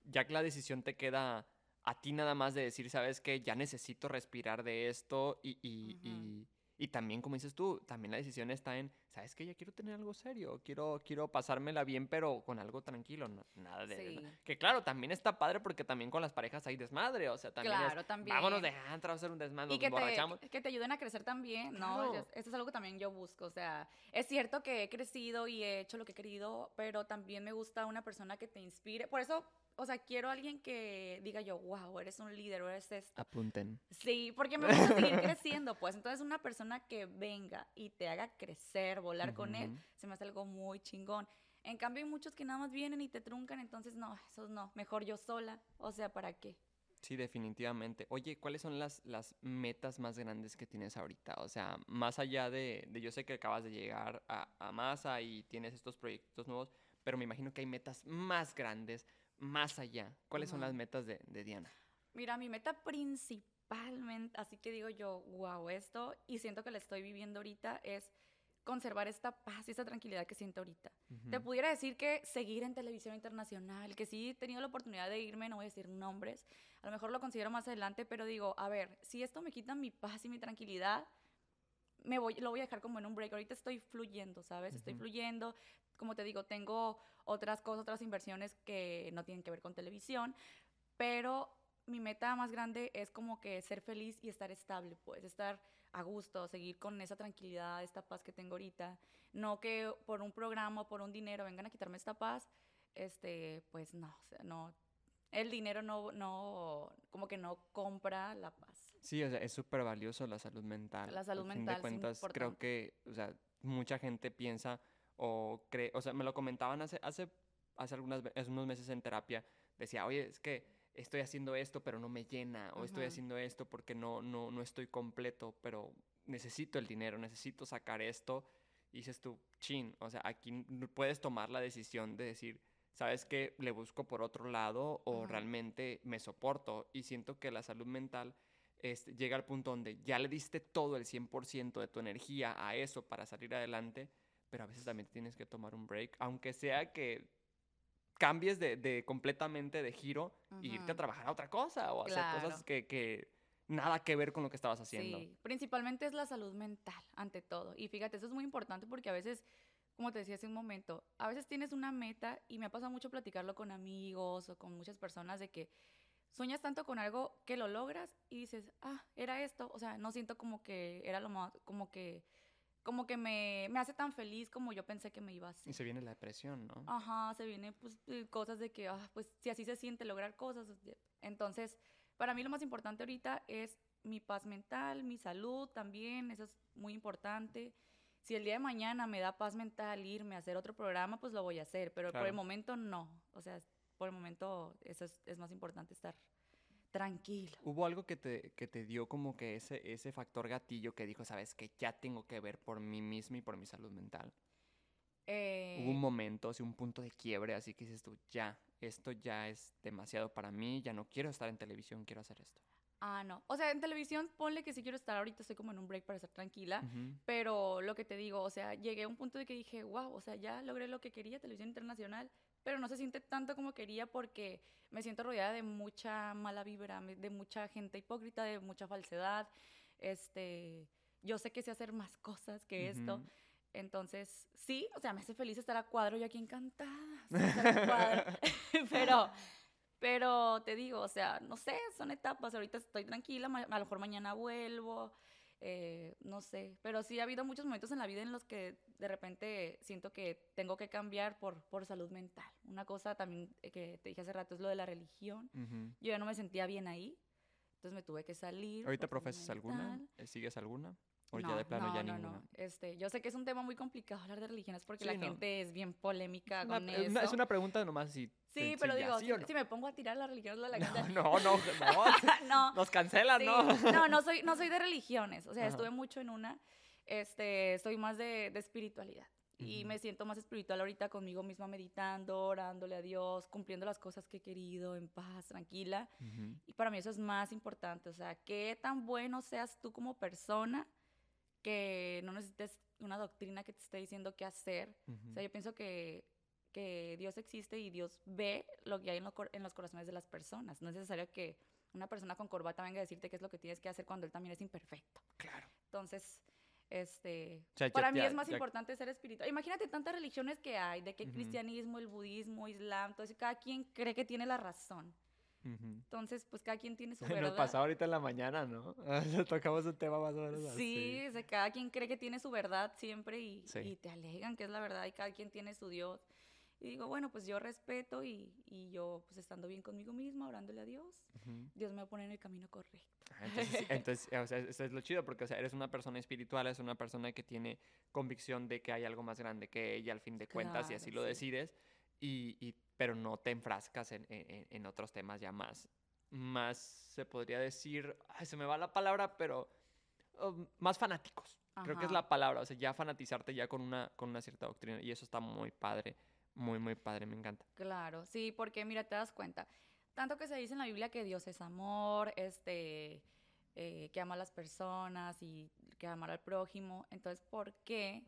ya que la decisión te queda a ti nada más de decir, sabes que ya necesito respirar de esto y, y y también, como dices tú, también la decisión está en, ¿sabes qué? Ya quiero tener algo serio, quiero, quiero pasármela bien, pero con algo tranquilo, nada de... Que claro, también está padre porque también con las parejas hay desmadre, o sea, también Claro, también. Vámonos de antro a hacer un desmadre, y que te, que te ayuden a crecer también, ¿no? Eso es algo que también yo busco, o sea, es cierto que he crecido y he hecho lo que he querido, pero también me gusta una persona que te inspire, por eso o sea, quiero a alguien que diga yo, wow, eres un líder, o eres esto. Apunten. Sí, porque me voy a seguir creciendo, pues. Entonces, una persona que venga y te haga crecer, volar con él, se me hace algo muy chingón. En cambio, hay muchos que nada más vienen y te truncan, entonces, no, esos no, mejor yo sola. O sea, ¿para qué? Sí, definitivamente. Oye, ¿cuáles son las, las metas más grandes que tienes ahorita? O sea, más allá de, de yo sé que acabas de llegar a, a Masa y tienes estos proyectos nuevos, pero me imagino que hay metas más grandes, más allá. ¿Cuáles son las metas de, de Diana? Mira, mi meta principalmente, así que digo yo, wow, esto, y siento que la estoy viviendo ahorita, es conservar esta paz y esta tranquilidad que siento ahorita. Te Ujú. pudiera decir que seguir en televisión internacional, que sí he tenido la oportunidad de irme, no voy a decir nombres, a lo mejor lo considero más adelante, pero digo, a ver, si esto me quita mi paz y mi tranquilidad, me voy, lo voy a dejar como en un break. Ahorita estoy fluyendo, ¿sabes? Estoy Ujú. fluyendo. Como te digo, tengo otras cosas, otras inversiones que no tienen que ver con televisión, pero mi meta más grande es como que ser feliz y estar estable, pues, estar a gusto, seguir con esa tranquilidad, esta paz que tengo ahorita. No que por un programa o por un dinero vengan a quitarme esta paz, este, pues no, o sea, no. El dinero no, no, como que no compra la. Sí, o sea, es súper valioso la salud mental. La salud Al fin mental de es cuentas, creo importante. que, o sea, mucha gente piensa o cree, o sea, me lo comentaban hace, hace, hace, algunas, hace unos meses en terapia, decía, oye, es que estoy haciendo esto, pero no me llena, o estoy Ujú. haciendo esto porque no, no, no estoy completo, pero necesito el dinero, necesito sacar esto, y dices tú, chin, o sea, aquí puedes tomar la decisión de decir, ¿sabes qué? Le busco por otro lado o Ujú. realmente me soporto, y siento que la salud mental este, llega al punto donde ya le diste todo el 100% de tu energía a eso para salir adelante, pero a veces también tienes que tomar un break, aunque sea que cambies de, de completamente de giro y irte a trabajar a otra cosa o hacer cosas Claro. que, que nada que ver con lo que estabas haciendo. Sí, principalmente es la salud mental, ante todo. Y fíjate, eso es muy importante porque a veces, como te decía hace un momento, a veces tienes una meta y me ha pasado mucho platicarlo con amigos o con muchas personas de que sueñas tanto con algo que lo logras y dices, ah, era esto. O sea, no siento como que era lo más, como que, como que me, me hace tan feliz como yo pensé que me iba a hacer. Y se viene la depresión, ¿no? Ajá, se vienen pues eh, cosas de que, ah, pues si así se siente lograr cosas. Entonces, para mí lo más importante ahorita es mi paz mental, mi salud también, eso es muy importante. Si el día de mañana me da paz mental irme a hacer otro programa, pues lo voy a hacer, pero por el Claro. momento no. O sea, por el momento eso es, es más importante estar tranquilo. ¿Hubo algo que te, que te dio como que ese, ese factor gatillo que dijo, sabes, que ya tengo que ver por mí mismo y por mi salud mental? Hubo un Eh, momento, así un punto de quiebre, así que dices tú, ya, esto ya es demasiado para mí, ya no quiero estar en televisión, quiero hacer esto. ah, no. O sea, en televisión ponle que sí quiero estar ahorita, estoy como en un break para estar tranquila. Ujú. Pero lo que te digo, o sea, llegué a un punto de que dije, wow, o sea, ya logré lo que quería, televisión internacional, pero no se siente tanto como quería porque me siento rodeada de mucha mala vibra, de mucha gente hipócrita, de mucha falsedad. Este, yo sé que sé hacer más cosas que esto. Entonces, sí, o sea, me hace feliz estar a cuadro, yo aquí encantada. estar a pero, pero te digo, o sea, no sé, son etapas. Ahorita estoy tranquila, a lo mejor mañana vuelvo, eh, no sé. Pero sí ha habido muchos momentos en la vida en los que de repente siento que tengo que cambiar por, por salud mental. Una cosa también eh, que te dije hace rato es lo de la religión. Yo ya no me sentía bien ahí, entonces me tuve que salir. ¿Ahorita profesas alguna? Eh, ¿Sigues alguna? ¿O No, ya de plano no, ya no, ninguna? no. Este, yo sé que es un tema muy complicado hablar de religiones porque Sí, la gente es bien polémica Una- con eso. es una pregunta nomás si... Sí, pero digo, ¿sí si, si me pongo a tirar las religiones, la No, gente... no, no, no, no, nos cancelan, sí. ¿no? no, no soy, no soy de religiones. O sea, Ajá. estuve mucho en una. Este, soy más de, de espiritualidad. Y Ujú. me siento más espiritual ahorita conmigo misma meditando, orándole a Dios, cumpliendo las cosas que he querido, en paz, tranquila. Ujú. Y para mí eso es más importante. O sea, qué tan bueno seas tú como persona que no necesites una doctrina que te esté diciendo qué hacer. O sea, yo pienso que, que Dios existe y Dios ve lo que hay en, lo cor- en los corazones de las personas. No es necesario que una persona con corbata venga a decirte qué es lo que tienes que hacer cuando él también es imperfecto. Claro. Entonces, este, O sea, ya- para mí ya- es más ya- importante ser espiritual. Imagínate tantas religiones que hay, de que el Ujú. cristianismo, el budismo, islam, todo eso, cada quien cree que tiene la razón. Ujú. Entonces, pues cada quien tiene su Nos verdad. pasó ahorita en la mañana, ¿no? Tocamos un tema más o menos así. Sí, o sea, cada quien cree que tiene su verdad siempre y, Sí. y te alegan que es la verdad y cada quien tiene su Dios. Y digo, bueno, pues yo respeto y, y yo, pues estando bien conmigo misma, orándole a Dios, Ujú. Dios me va a poner en el camino correcto. Ah, Entonces, entonces, o sea, eso es lo chido, porque o sea, eres una persona espiritual, eres una persona que tiene convicción de que hay algo más grande que ella al fin de cuentas y Claro, así lo sí. decides, y, y- pero no te enfrascas en, en- en- otros temas ya más, más se podría decir, ay, se me va la palabra, pero um, más fanáticos. Creo que es la palabra, o sea, ya fanatizarte ya con una, con una cierta doctrina, y eso está muy padre, muy, muy padre, me encanta. Claro, sí, porque mira, te das cuenta, tanto que se dice en la Biblia que Dios es amor, este, eh, que ama a las personas y que amar al prójimo, entonces, ¿por qué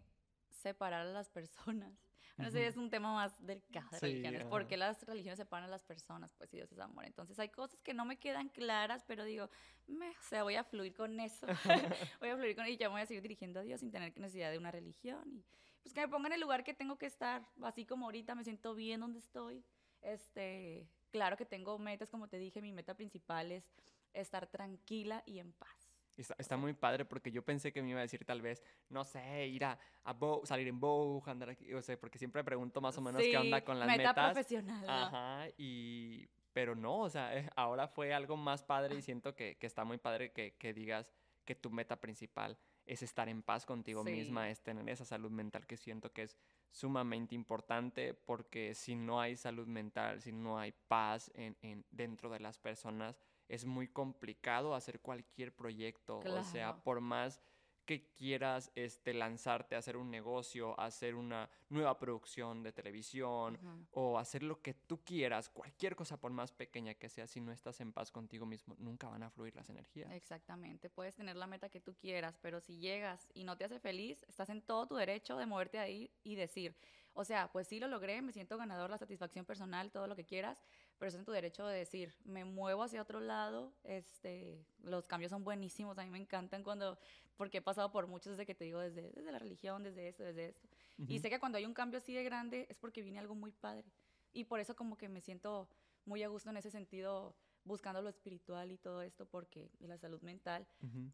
separar a las personas? Bueno, ese es un tema más delicado de Sí, religiones. ¿Por ajá. qué las religiones separan a las personas? Pues si Dios es amor. Entonces hay cosas que no me quedan claras, pero digo, "Meh, o sea, voy a fluir con eso. voy a fluir con y ya me voy a seguir dirigiendo a Dios sin tener necesidad de una religión. Y pues que me ponga en el lugar que tengo que estar. Así como ahorita me siento bien donde estoy. Este, claro que tengo metas, como te dije, mi meta principal es estar tranquila y en paz. Está, está muy padre porque yo pensé que me iba a decir tal vez, no sé, ir a, a Vogue, salir en Vogue, andar aquí, o sea, porque siempre pregunto más o menos qué onda Sí, con las meta metas. profesional. ¿no? Ajá, y... Pero no, o sea, eh, ahora fue algo más padre y siento que, que está muy padre que, que digas que tu meta principal es estar en paz contigo misma, Sí. es tener esa salud mental que siento que es sumamente importante porque si no hay salud mental, si no hay paz en, en- dentro de las personas, es muy complicado hacer cualquier proyecto. O sea, por más que quieras este, lanzarte a hacer un negocio, a hacer una nueva producción de televisión o hacer lo que tú quieras, cualquier cosa por más pequeña que sea, si no estás en paz contigo mismo, nunca van a fluir las energías. Exactamente, puedes tener la meta que tú quieras, pero si llegas y no te hace feliz, estás en todo tu derecho de moverte ahí y decir, o sea, pues sí lo logré, me siento ganador, la satisfacción personal, todo lo que quieras, pero es en tu derecho de decir, me muevo hacia otro lado, este, los cambios son buenísimos, a mí me encantan cuando, porque he pasado por muchos desde que te digo, desde, desde la religión, desde esto, desde esto, y sé que cuando hay un cambio así de grande es porque viene algo muy padre, y por eso como que me siento muy a gusto en ese sentido, buscando lo espiritual y todo esto, porque, y la salud mental,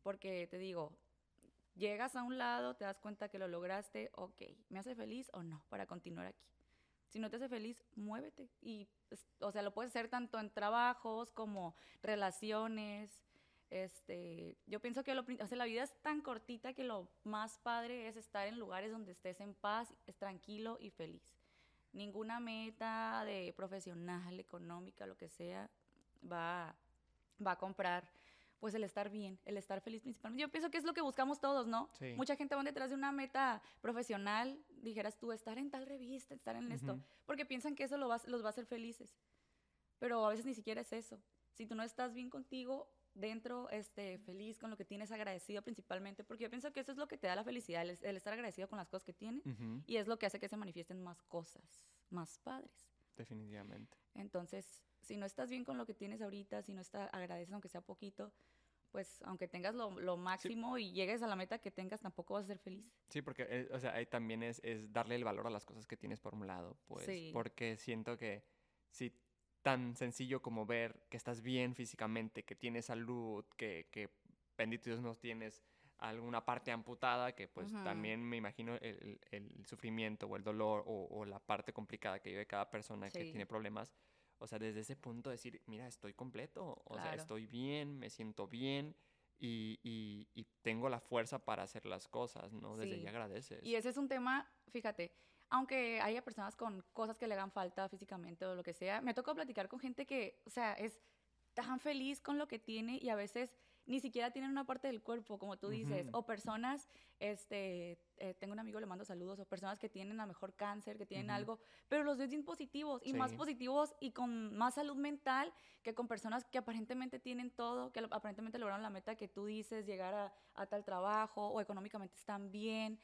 porque te digo, llegas a un lado, te das cuenta que lo lograste, ok, ¿me hace feliz o no para continuar aquí? Si no te hace feliz, muévete. Y, es- o sea, lo puedes hacer tanto en trabajos como relaciones. Este, yo pienso que lo, o sea, la vida es tan cortita que lo más padre es estar en lugares donde estés en paz, tranquilo y feliz. Ninguna meta de profesional, económica, lo que sea, va, va a comprar pues el estar bien, el estar feliz principalmente. Yo pienso que es lo que buscamos todos, ¿no? Sí. Mucha gente va detrás de una meta profesional, dijeras tú, estar en tal revista, estar en esto, porque piensan que eso lo va- los va a hacer felices. Pero a veces ni siquiera es eso. Si tú no estás bien contigo, dentro, este, feliz con lo que tienes, agradecido principalmente, porque yo pienso que eso es lo que te da la felicidad, el, el estar agradecido con las cosas que tienes, y es lo que hace que se manifiesten más cosas, más padres. Definitivamente. Entonces, si no estás bien con lo que tienes ahorita, si no está, agradeces aunque sea poquito, pues aunque tengas lo, lo máximo y llegues a la meta que tengas, tampoco vas a ser feliz. Sí, porque, eh, o sea, ahí también es, es darle el valor a las cosas que tienes por un lado, pues, Sí. porque siento que si tan sencillo como ver que estás bien físicamente, que tienes salud, que, que bendito Dios no tienes alguna parte amputada, que pues Ujú. también me imagino el, el- sufrimiento o el dolor o, o la parte complicada que vive cada persona que Sí. tiene problemas. O sea, desde ese punto decir, mira, estoy completo, o sea, estoy bien, me siento bien y, y- y tengo la fuerza para hacer las cosas, ¿no? Desde Sí. ahí agradeces. Y ese es un tema, fíjate, aunque haya personas con cosas que le hagan falta físicamente o lo que sea, me tocó platicar con gente que, o sea, es tan feliz con lo que tiene y a veces ni siquiera tienen una parte del cuerpo, como tú dices, o personas, este, eh, tengo un amigo, le mando saludos, o personas que tienen a lo mejor cáncer, que tienen algo, pero los ves bien positivos y más positivos y con más salud mental que con personas que aparentemente tienen todo, que aparentemente lograron la meta que tú dices, llegar a, a tal trabajo o económicamente están bien.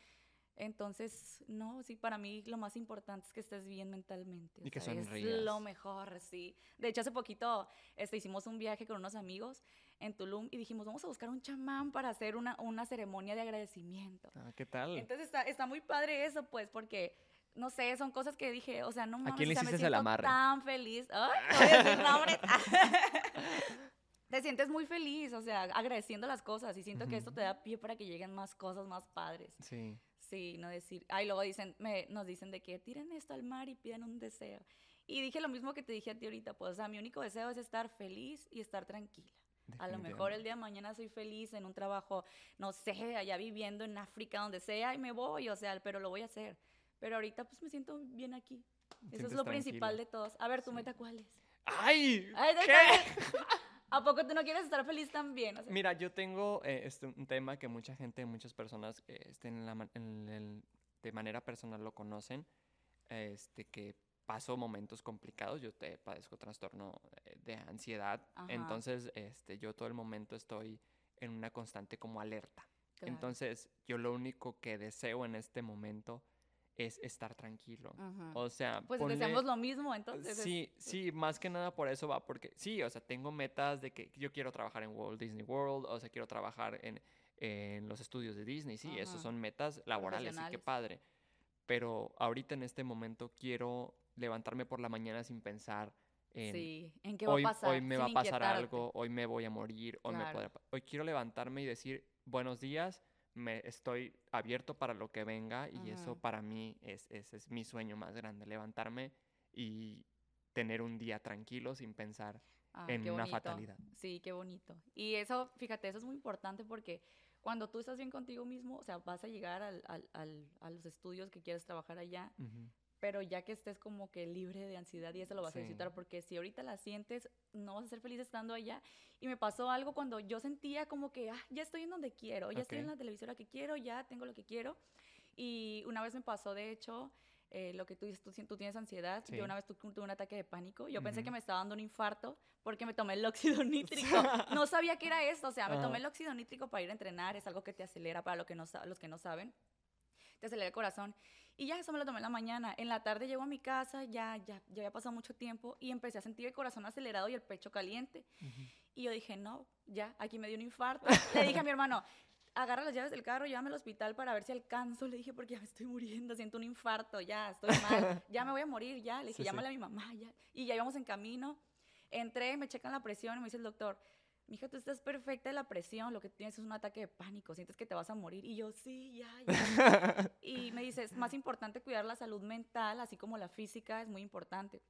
Entonces, no, sí, para mí lo más importante es que estés bien mentalmente. o Y que sea, Es sonrías. lo mejor, sí. De hecho, hace poquito este, hicimos un viaje con unos amigos en Tulum y dijimos, vamos a buscar un chamán para hacer una, una ceremonia de agradecimiento. Ah, ¿Qué tal? Entonces está, está muy padre eso, pues, porque, no sé, son cosas que dije, o sea, no mames, quién le o sea, me el siento tan feliz. Ay, no a. Te sientes muy feliz, o sea, agradeciendo las cosas y siento que esto te da pie para que lleguen más cosas más padres. sí. Sí, no decir. Ay, luego dicen, me, nos dicen de que tiren esto al mar y piden un deseo. Y dije lo mismo que te dije a ti ahorita, pues, o sea, mi único deseo es estar feliz y estar tranquila. A lo mejor el día de mañana soy feliz en un trabajo, no sé, allá viviendo en África, donde sea, y me voy, o sea, pero lo voy a hacer. Pero ahorita pues me siento bien aquí. Eso es lo principal de todos. A ver, ¿tu meta cuál es? ¡Ay! ¿Qué? ¿A poco tú no quieres estar feliz también? Mira, yo tengo eh, este, un tema que mucha gente, muchas personas eh, este, en la, de manera personal lo conocen, este, que paso momentos complicados, yo te padezco trastorno eh, de ansiedad, entonces este, yo todo el momento estoy en una constante como alerta. Entonces yo lo único que deseo en este momento es estar tranquilo. O sea, pues deseamos lo mismo, entonces. Sí, sí, más que nada por eso va, porque sí, o sea, tengo metas de que yo quiero trabajar en Walt Disney World, o sea, quiero trabajar en, en los estudios de Disney, sí, esos son metas laborales, y qué padre. Pero ahorita en este momento quiero levantarme por la mañana sin pensar en, sí, ¿en qué va hoy, a pasar? Hoy me va a pasar algo, hoy me voy a morir, hoy, me hoy quiero levantarme y decir buenos días, me estoy abierto para lo que venga y eso para mí es, ese es mi sueño más grande, levantarme y tener un día tranquilo sin pensar en una fatalidad. Sí, qué bonito. Y eso, fíjate, eso es muy importante porque cuando tú estás bien contigo mismo, o sea, vas a llegar al, al, a los estudios que quieres trabajar allá, pero ya que estés como que libre de ansiedad y eso lo vas a disfrutar, porque si ahorita la sientes, no vas a ser feliz estando allá. Y me pasó algo cuando yo sentía como que, ah, ya estoy en donde quiero, ya estoy en la televisora que quiero, ya tengo lo que quiero. Y una vez me pasó, de hecho, eh, lo que tú dices, tú, tienes ansiedad. Yo una vez tuve un ataque de pánico. Yo pensé que me estaba dando un infarto porque me tomé el óxido nítrico. no sabía que era esto. O sea, me tomé el óxido nítrico para ir a entrenar. Es algo que te acelera para lo que no, los que no saben. Te acelera el corazón. Y ya eso me lo tomé en la mañana. En la tarde llego a mi casa, ya, ya, ya había pasado mucho tiempo y empecé a sentir el corazón acelerado y el pecho caliente. Y yo dije, no, ya, aquí me dio un infarto. Le dije a mi hermano, agarra las llaves del carro, llévame al hospital para ver si alcanzo. Le dije, porque ya me estoy muriendo, siento un infarto, ya, estoy mal, ya me voy a morir, ya. Le dije, llámale a mi mamá, ya. Y ya íbamos en camino. Entré, me checan la presión y me dice el doctor, mija, tú estás perfecta de la presión, lo que tienes es un ataque de pánico, sientes que te vas a morir. Y yo, sí, ya, ya. y me dice, es más importante cuidar la salud mental, así como la física, es muy importante.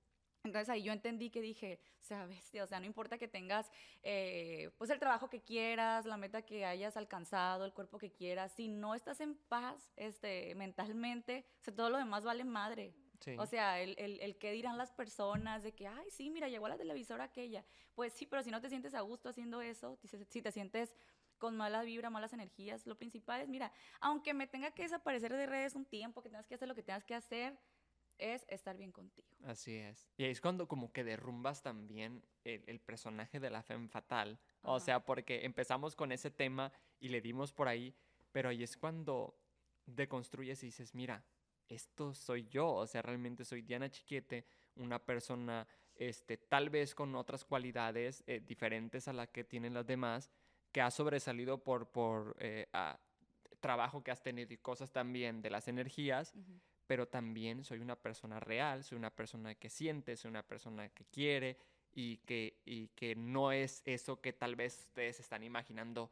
Entonces ahí yo entendí que dije, o sea, bestia, o sea, no importa que tengas eh, pues el trabajo que quieras, la meta que hayas alcanzado, el cuerpo que quieras, si no estás en paz este, mentalmente, o sea, todo lo demás vale madre. O sea, el, el, el que dirán las personas de que, ay, sí, mira, llegó a la televisora aquella. Pues sí, pero si no te sientes a gusto haciendo eso, si te sientes con mala vibra, malas energías, lo principal es, mira, aunque me tenga que desaparecer de redes un tiempo, que tengas que hacer lo que tengas que hacer, es estar bien contigo. Así es. Y ahí es cuando como que derrumbas también el, personaje de la femme fatal. O sea, porque empezamos con ese tema y le dimos por ahí, pero ahí es cuando deconstruyes y dices, mira, esto soy yo, o sea, realmente soy Diana Chiquete, una persona, este, tal vez con otras cualidades eh, diferentes a las que tienen las demás, que ha sobresalido por, por eh, trabajo que has tenido y cosas también de las energías, pero también soy una persona real, soy una persona que siente, soy una persona que quiere y que, y que no es eso que tal vez ustedes están imaginando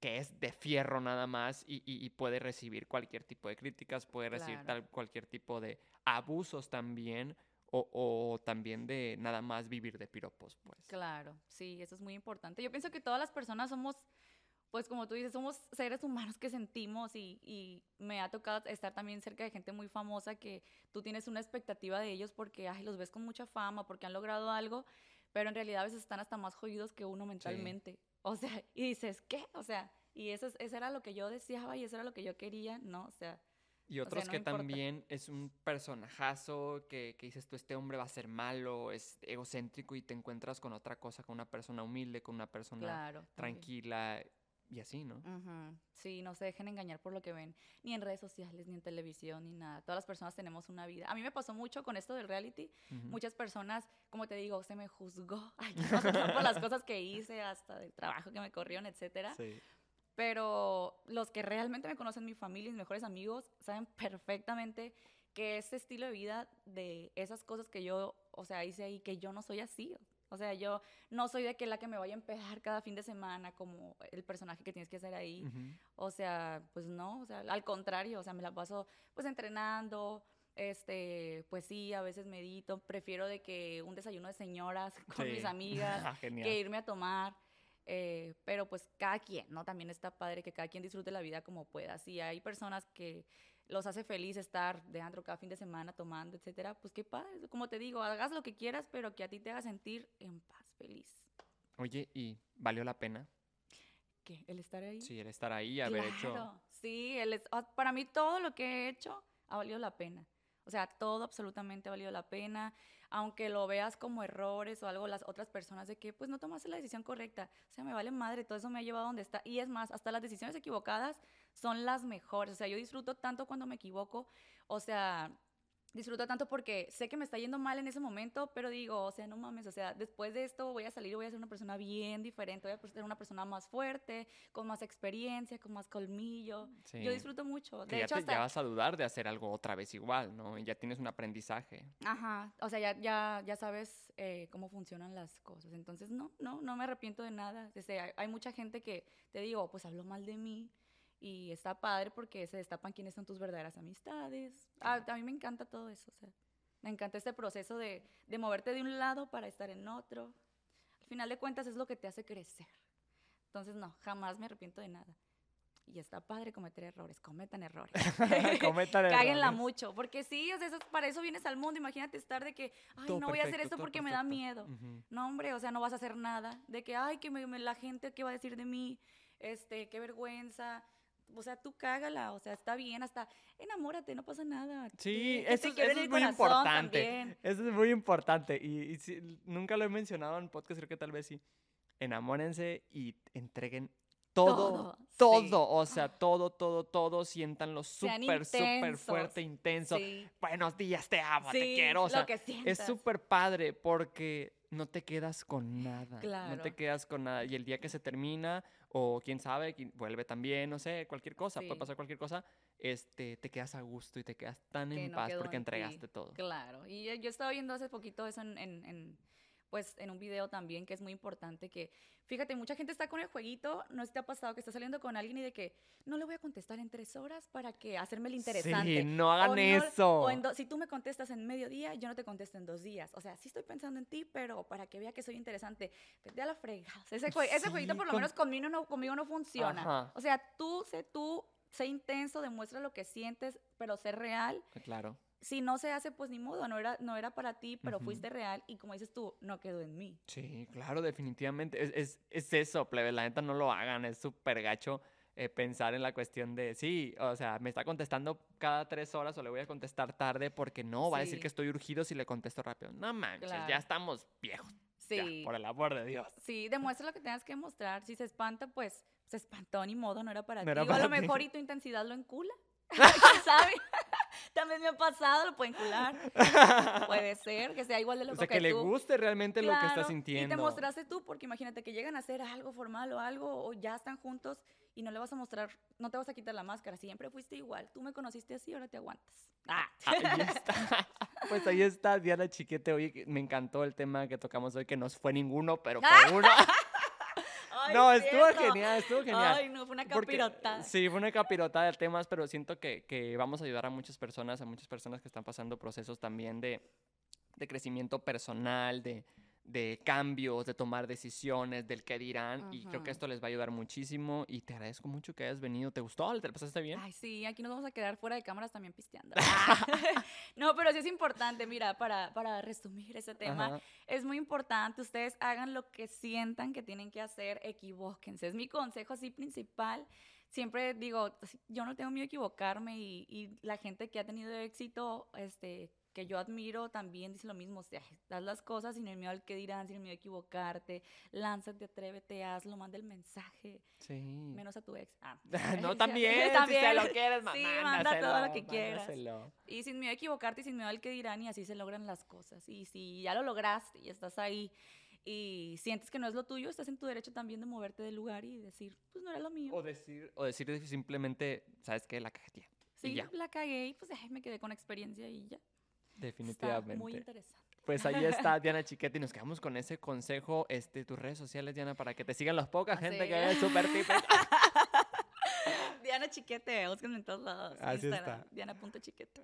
que es de fierro nada más y, puede recibir cualquier tipo de críticas, puede recibir tal, cualquier tipo de abusos también o, también de nada más vivir de piropos, pues. Claro, sí, eso es muy importante. Yo pienso que todas las personas somos, pues como tú dices, somos seres humanos que sentimos y, y me ha tocado estar también cerca de gente muy famosa que tú tienes una expectativa de ellos porque ay, los ves con mucha fama, porque han logrado algo, pero en realidad a veces están hasta más jodidos que uno mentalmente. O sea, y dices, ¿qué? O sea, y eso, eso era lo que yo deseaba y eso era lo que yo quería, ¿no? O sea... Y otros que también es un personajazo que, que, dices tú, este hombre va a ser malo, es egocéntrico y te encuentras con otra cosa, con una persona humilde, con una persona tranquila y así, ¿no? Sí, no se dejen engañar por lo que ven, ni en redes sociales, ni en televisión, ni nada. Todas las personas tenemos una vida. A mí me pasó mucho con esto del reality. Muchas personas, como te digo, se me juzgó por las cosas que hice, hasta del trabajo que me corrieron, etcétera. Sí. Pero los que realmente me conocen, mi familia, mis mejores amigos, saben perfectamente que ese estilo de vida de esas cosas que yo, o sea, hice ahí, que yo no soy así. O sea, yo no soy de que la que me vaya a empezar cada fin de semana como el personaje que tienes que hacer ahí. O sea, pues no, o sea, al contrario, o sea, me la paso pues entrenando, este, pues sí, a veces medito, prefiero de que un desayuno de señoras con mis amigas Ah, que irme a tomar. eh, pero pues cada quien, ¿no? También está padre que cada quien disfrute la vida como pueda. Si hay personas que los hace feliz estar de antro cada fin de semana tomando, etcétera, pues qué padre. Como te digo, hagas lo que quieras, pero que a ti te haga sentir en paz, feliz. Oye, ¿y valió la pena? ¿Qué? ¿El estar ahí? Sí, el estar ahí, haber hecho... Claro, Sí, el es- ah, para mí todo lo que he hecho ha valido la pena. O sea, todo absolutamente ha valido la pena, aunque lo veas como errores o algo las otras personas de que pues no tomaste la decisión correcta. O sea, me vale madre, todo eso me ha llevado a donde está. Y es más, hasta las decisiones equivocadas son las mejores. O sea, yo disfruto tanto cuando me equivoco. O sea, disfruto tanto porque sé que me está yendo mal en ese momento, pero digo, o sea, no mames, o sea, después de esto voy a salir y voy a ser una persona bien diferente, voy a ser una persona más fuerte, con más experiencia, con más colmillo. Sí. Yo disfruto mucho. Que De ya hecho, te hasta... ya vas a dudar de hacer algo otra vez igual, ¿no? Y ya tienes un aprendizaje. Ajá, o sea, ya, ya, ya sabes eh, cómo funcionan las cosas. Entonces, no, no, no me arrepiento de nada. Este, hay, hay mucha gente que, te digo, pues habló mal de mí y está padre porque se destapan quiénes son tus verdaderas amistades. A, a mí me encanta todo eso, o sea, me encanta este proceso de, de moverte de un lado para estar en otro. Al final de cuentas es lo que te hace crecer. Entonces, no, jamás me arrepiento de nada. Y está padre cometer errores, cometan errores. Cometan Cáguenla errores. mucho, porque sí, o sea, eso- para eso vienes al mundo. Imagínate estar de que, ay, Todo no voy a hacer esto porque me da miedo. Ujú. No, hombre, o sea, no vas a hacer nada. De que, ay, que me- me- la gente, ¿qué va a decir de mí? Este, qué vergüenza. O sea, tú cágala, o sea, está bien, hasta enamórate, no pasa nada. Sí, Que eso, es- eso muy importante. también. Eso es muy importante. Y, nunca lo he mencionado en podcast, creo que tal vez sí. Enamórense y entreguen todo, Todo, todo. sí. O sea, todo, todo, todo. Siéntanlo súper, súper fuerte, intenso. Sí, Buenos días, te amo, te quiero. O sea, lo que es súper padre porque no te quedas con nada. No te Claro. quedas con nada. Y el día que se termina, o quién sabe, vuelve también, no sé, cualquier cosa, Sí. puede pasar cualquier cosa, este, te quedas a gusto y te quedas tan que en no paz porque en ti. entregaste todo. Claro, y eh, yo estaba viendo hace poquito eso en, en- en, pues, en un video también, que es muy importante, que, fíjate, mucha gente está con el jueguito, no te ha pasado que está saliendo con alguien y de que, no le voy a contestar en tres horas para que hacerme el interesante. Sí, no hagan O no- eso. O en do- si tú me contestas en mediodía, yo no te contesto en dos días. O sea, sí estoy pensando en ti, pero para que vea que soy interesante, vete a la fregada. Ese, jue- ese Sí, jueguito por lo con- menos conmigo no, conmigo no funciona. Ajá. O sea, tú, sé tú, sé intenso, demuestra lo que sientes, pero sé real Claro. Si no se hace, pues ni modo, no era, no era para ti, pero Ujú. fuiste real y como dices tú, no quedó en mí. Sí, claro, definitivamente. Es, es, es eso, plebe. La neta no lo hagan. Es súper gacho eh, pensar en la cuestión de, sí, o sea, me está contestando cada tres horas o le voy a contestar tarde porque no, va a decir Sí. que estoy urgido si le contesto rápido. No manches, Claro. ya estamos viejos. ya, Sí, por el amor de Dios. sí, demuestra lo que tengas que mostrar. Si se espanta, pues se espantó, ni modo, no era para No ti. era o a para lo mejor y tu intensidad lo encula. ¿Quién sabe? También me ha pasado, lo puede encular. Puede ser, que sea igual de o loco sea, que, que le tú. guste realmente lo que está sintiendo. Y te mostraste tú, porque imagínate que llegan a hacer algo formal o algo, o ya están juntos y no le vas a mostrar, no te vas a quitar la máscara. Siempre fuiste igual. Tú me conociste así, ahora te aguantas. Ah. Ahí está. Pues ahí está, Diana Chiquete. Oye, que me encantó el tema que tocamos hoy, que no fue ninguno, pero por uno. Ay, no, estuvo cierto. genial, estuvo genial. Ay, no, fue una Porque- capirotada. Sí, fue una capirotada de temas, pero siento que, que vamos a ayudar a muchas personas, a muchas personas que están pasando procesos también de, de crecimiento personal, de, de cambios, de tomar decisiones, del qué dirán. Y creo que esto les va a ayudar muchísimo. Y te agradezco mucho que hayas venido. ¿Te gustó? ¿Te la pasaste bien? Ay, sí, aquí nos vamos a quedar fuera de cámaras también pisteando. no, pero sí es importante, mira, para, para resumir ese tema, Ajá. es muy importante, ustedes hagan lo que sientan que tienen que hacer, equivóquense. Es mi consejo así principal. Siempre digo, yo no tengo miedo a equivocarme y, y la gente que ha tenido éxito, este, que yo admiro, también dice lo mismo, o sea, haz las cosas sin el miedo al que dirán, sin el miedo a equivocarte, lánzate, atrévete, hazlo, manda el mensaje, Sí. menos a tu ex. Ah, no, también, también. si se lo quieres, Sí, manda todo lo que quieras. mándaselo. Y sin miedo a equivocarte y sin miedo al que dirán, y así se logran las cosas. Y si ya lo lograste y estás ahí y sientes que no es lo tuyo, estás en tu derecho también de moverte del lugar y decir, pues no era lo mío. O decir, o decir simplemente, ¿sabes qué? La cajetilla. y sí, la cagué y pues ay, me quedé con experiencia y ya. Está Definitivamente. muy interesante. Pues ahí está Diana Chiquete y nos quedamos con ese consejo. Este, tus redes sociales, Diana, para que te sigan los poca gente Sí. que es súper típica. Diana Chiquete, búsquenme en todos lados. Así Instagram, está. Diana.chiquete.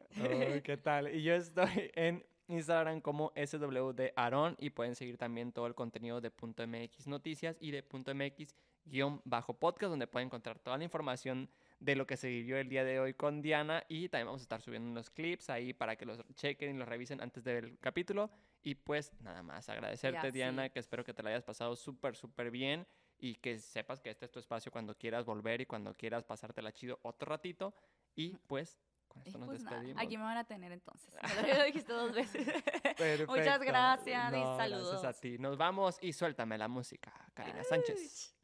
Uy, ¿qué tal? Y yo estoy en Instagram como SWD Aaron y pueden seguir también todo el contenido de Punto MX Noticias y de Punto MX guion bajo podcast donde pueden encontrar toda la información de lo que se vivió el día de hoy con Diana y también vamos a estar subiendo unos clips ahí para que los chequen y los revisen antes de ver el capítulo y pues nada más agradecerte Diana sí. que espero que te la hayas pasado súper súper bien y que sepas que este es tu espacio cuando quieras volver y cuando quieras pasártela chido otro ratito y pues con Y esto nos pues nada, despedimos. aquí me van a tener entonces. Me lo dijiste dos veces. Muchas gracias y No, saludos. Gracias a ti. Nos vamos y suéltame la música, Karina Sánchez.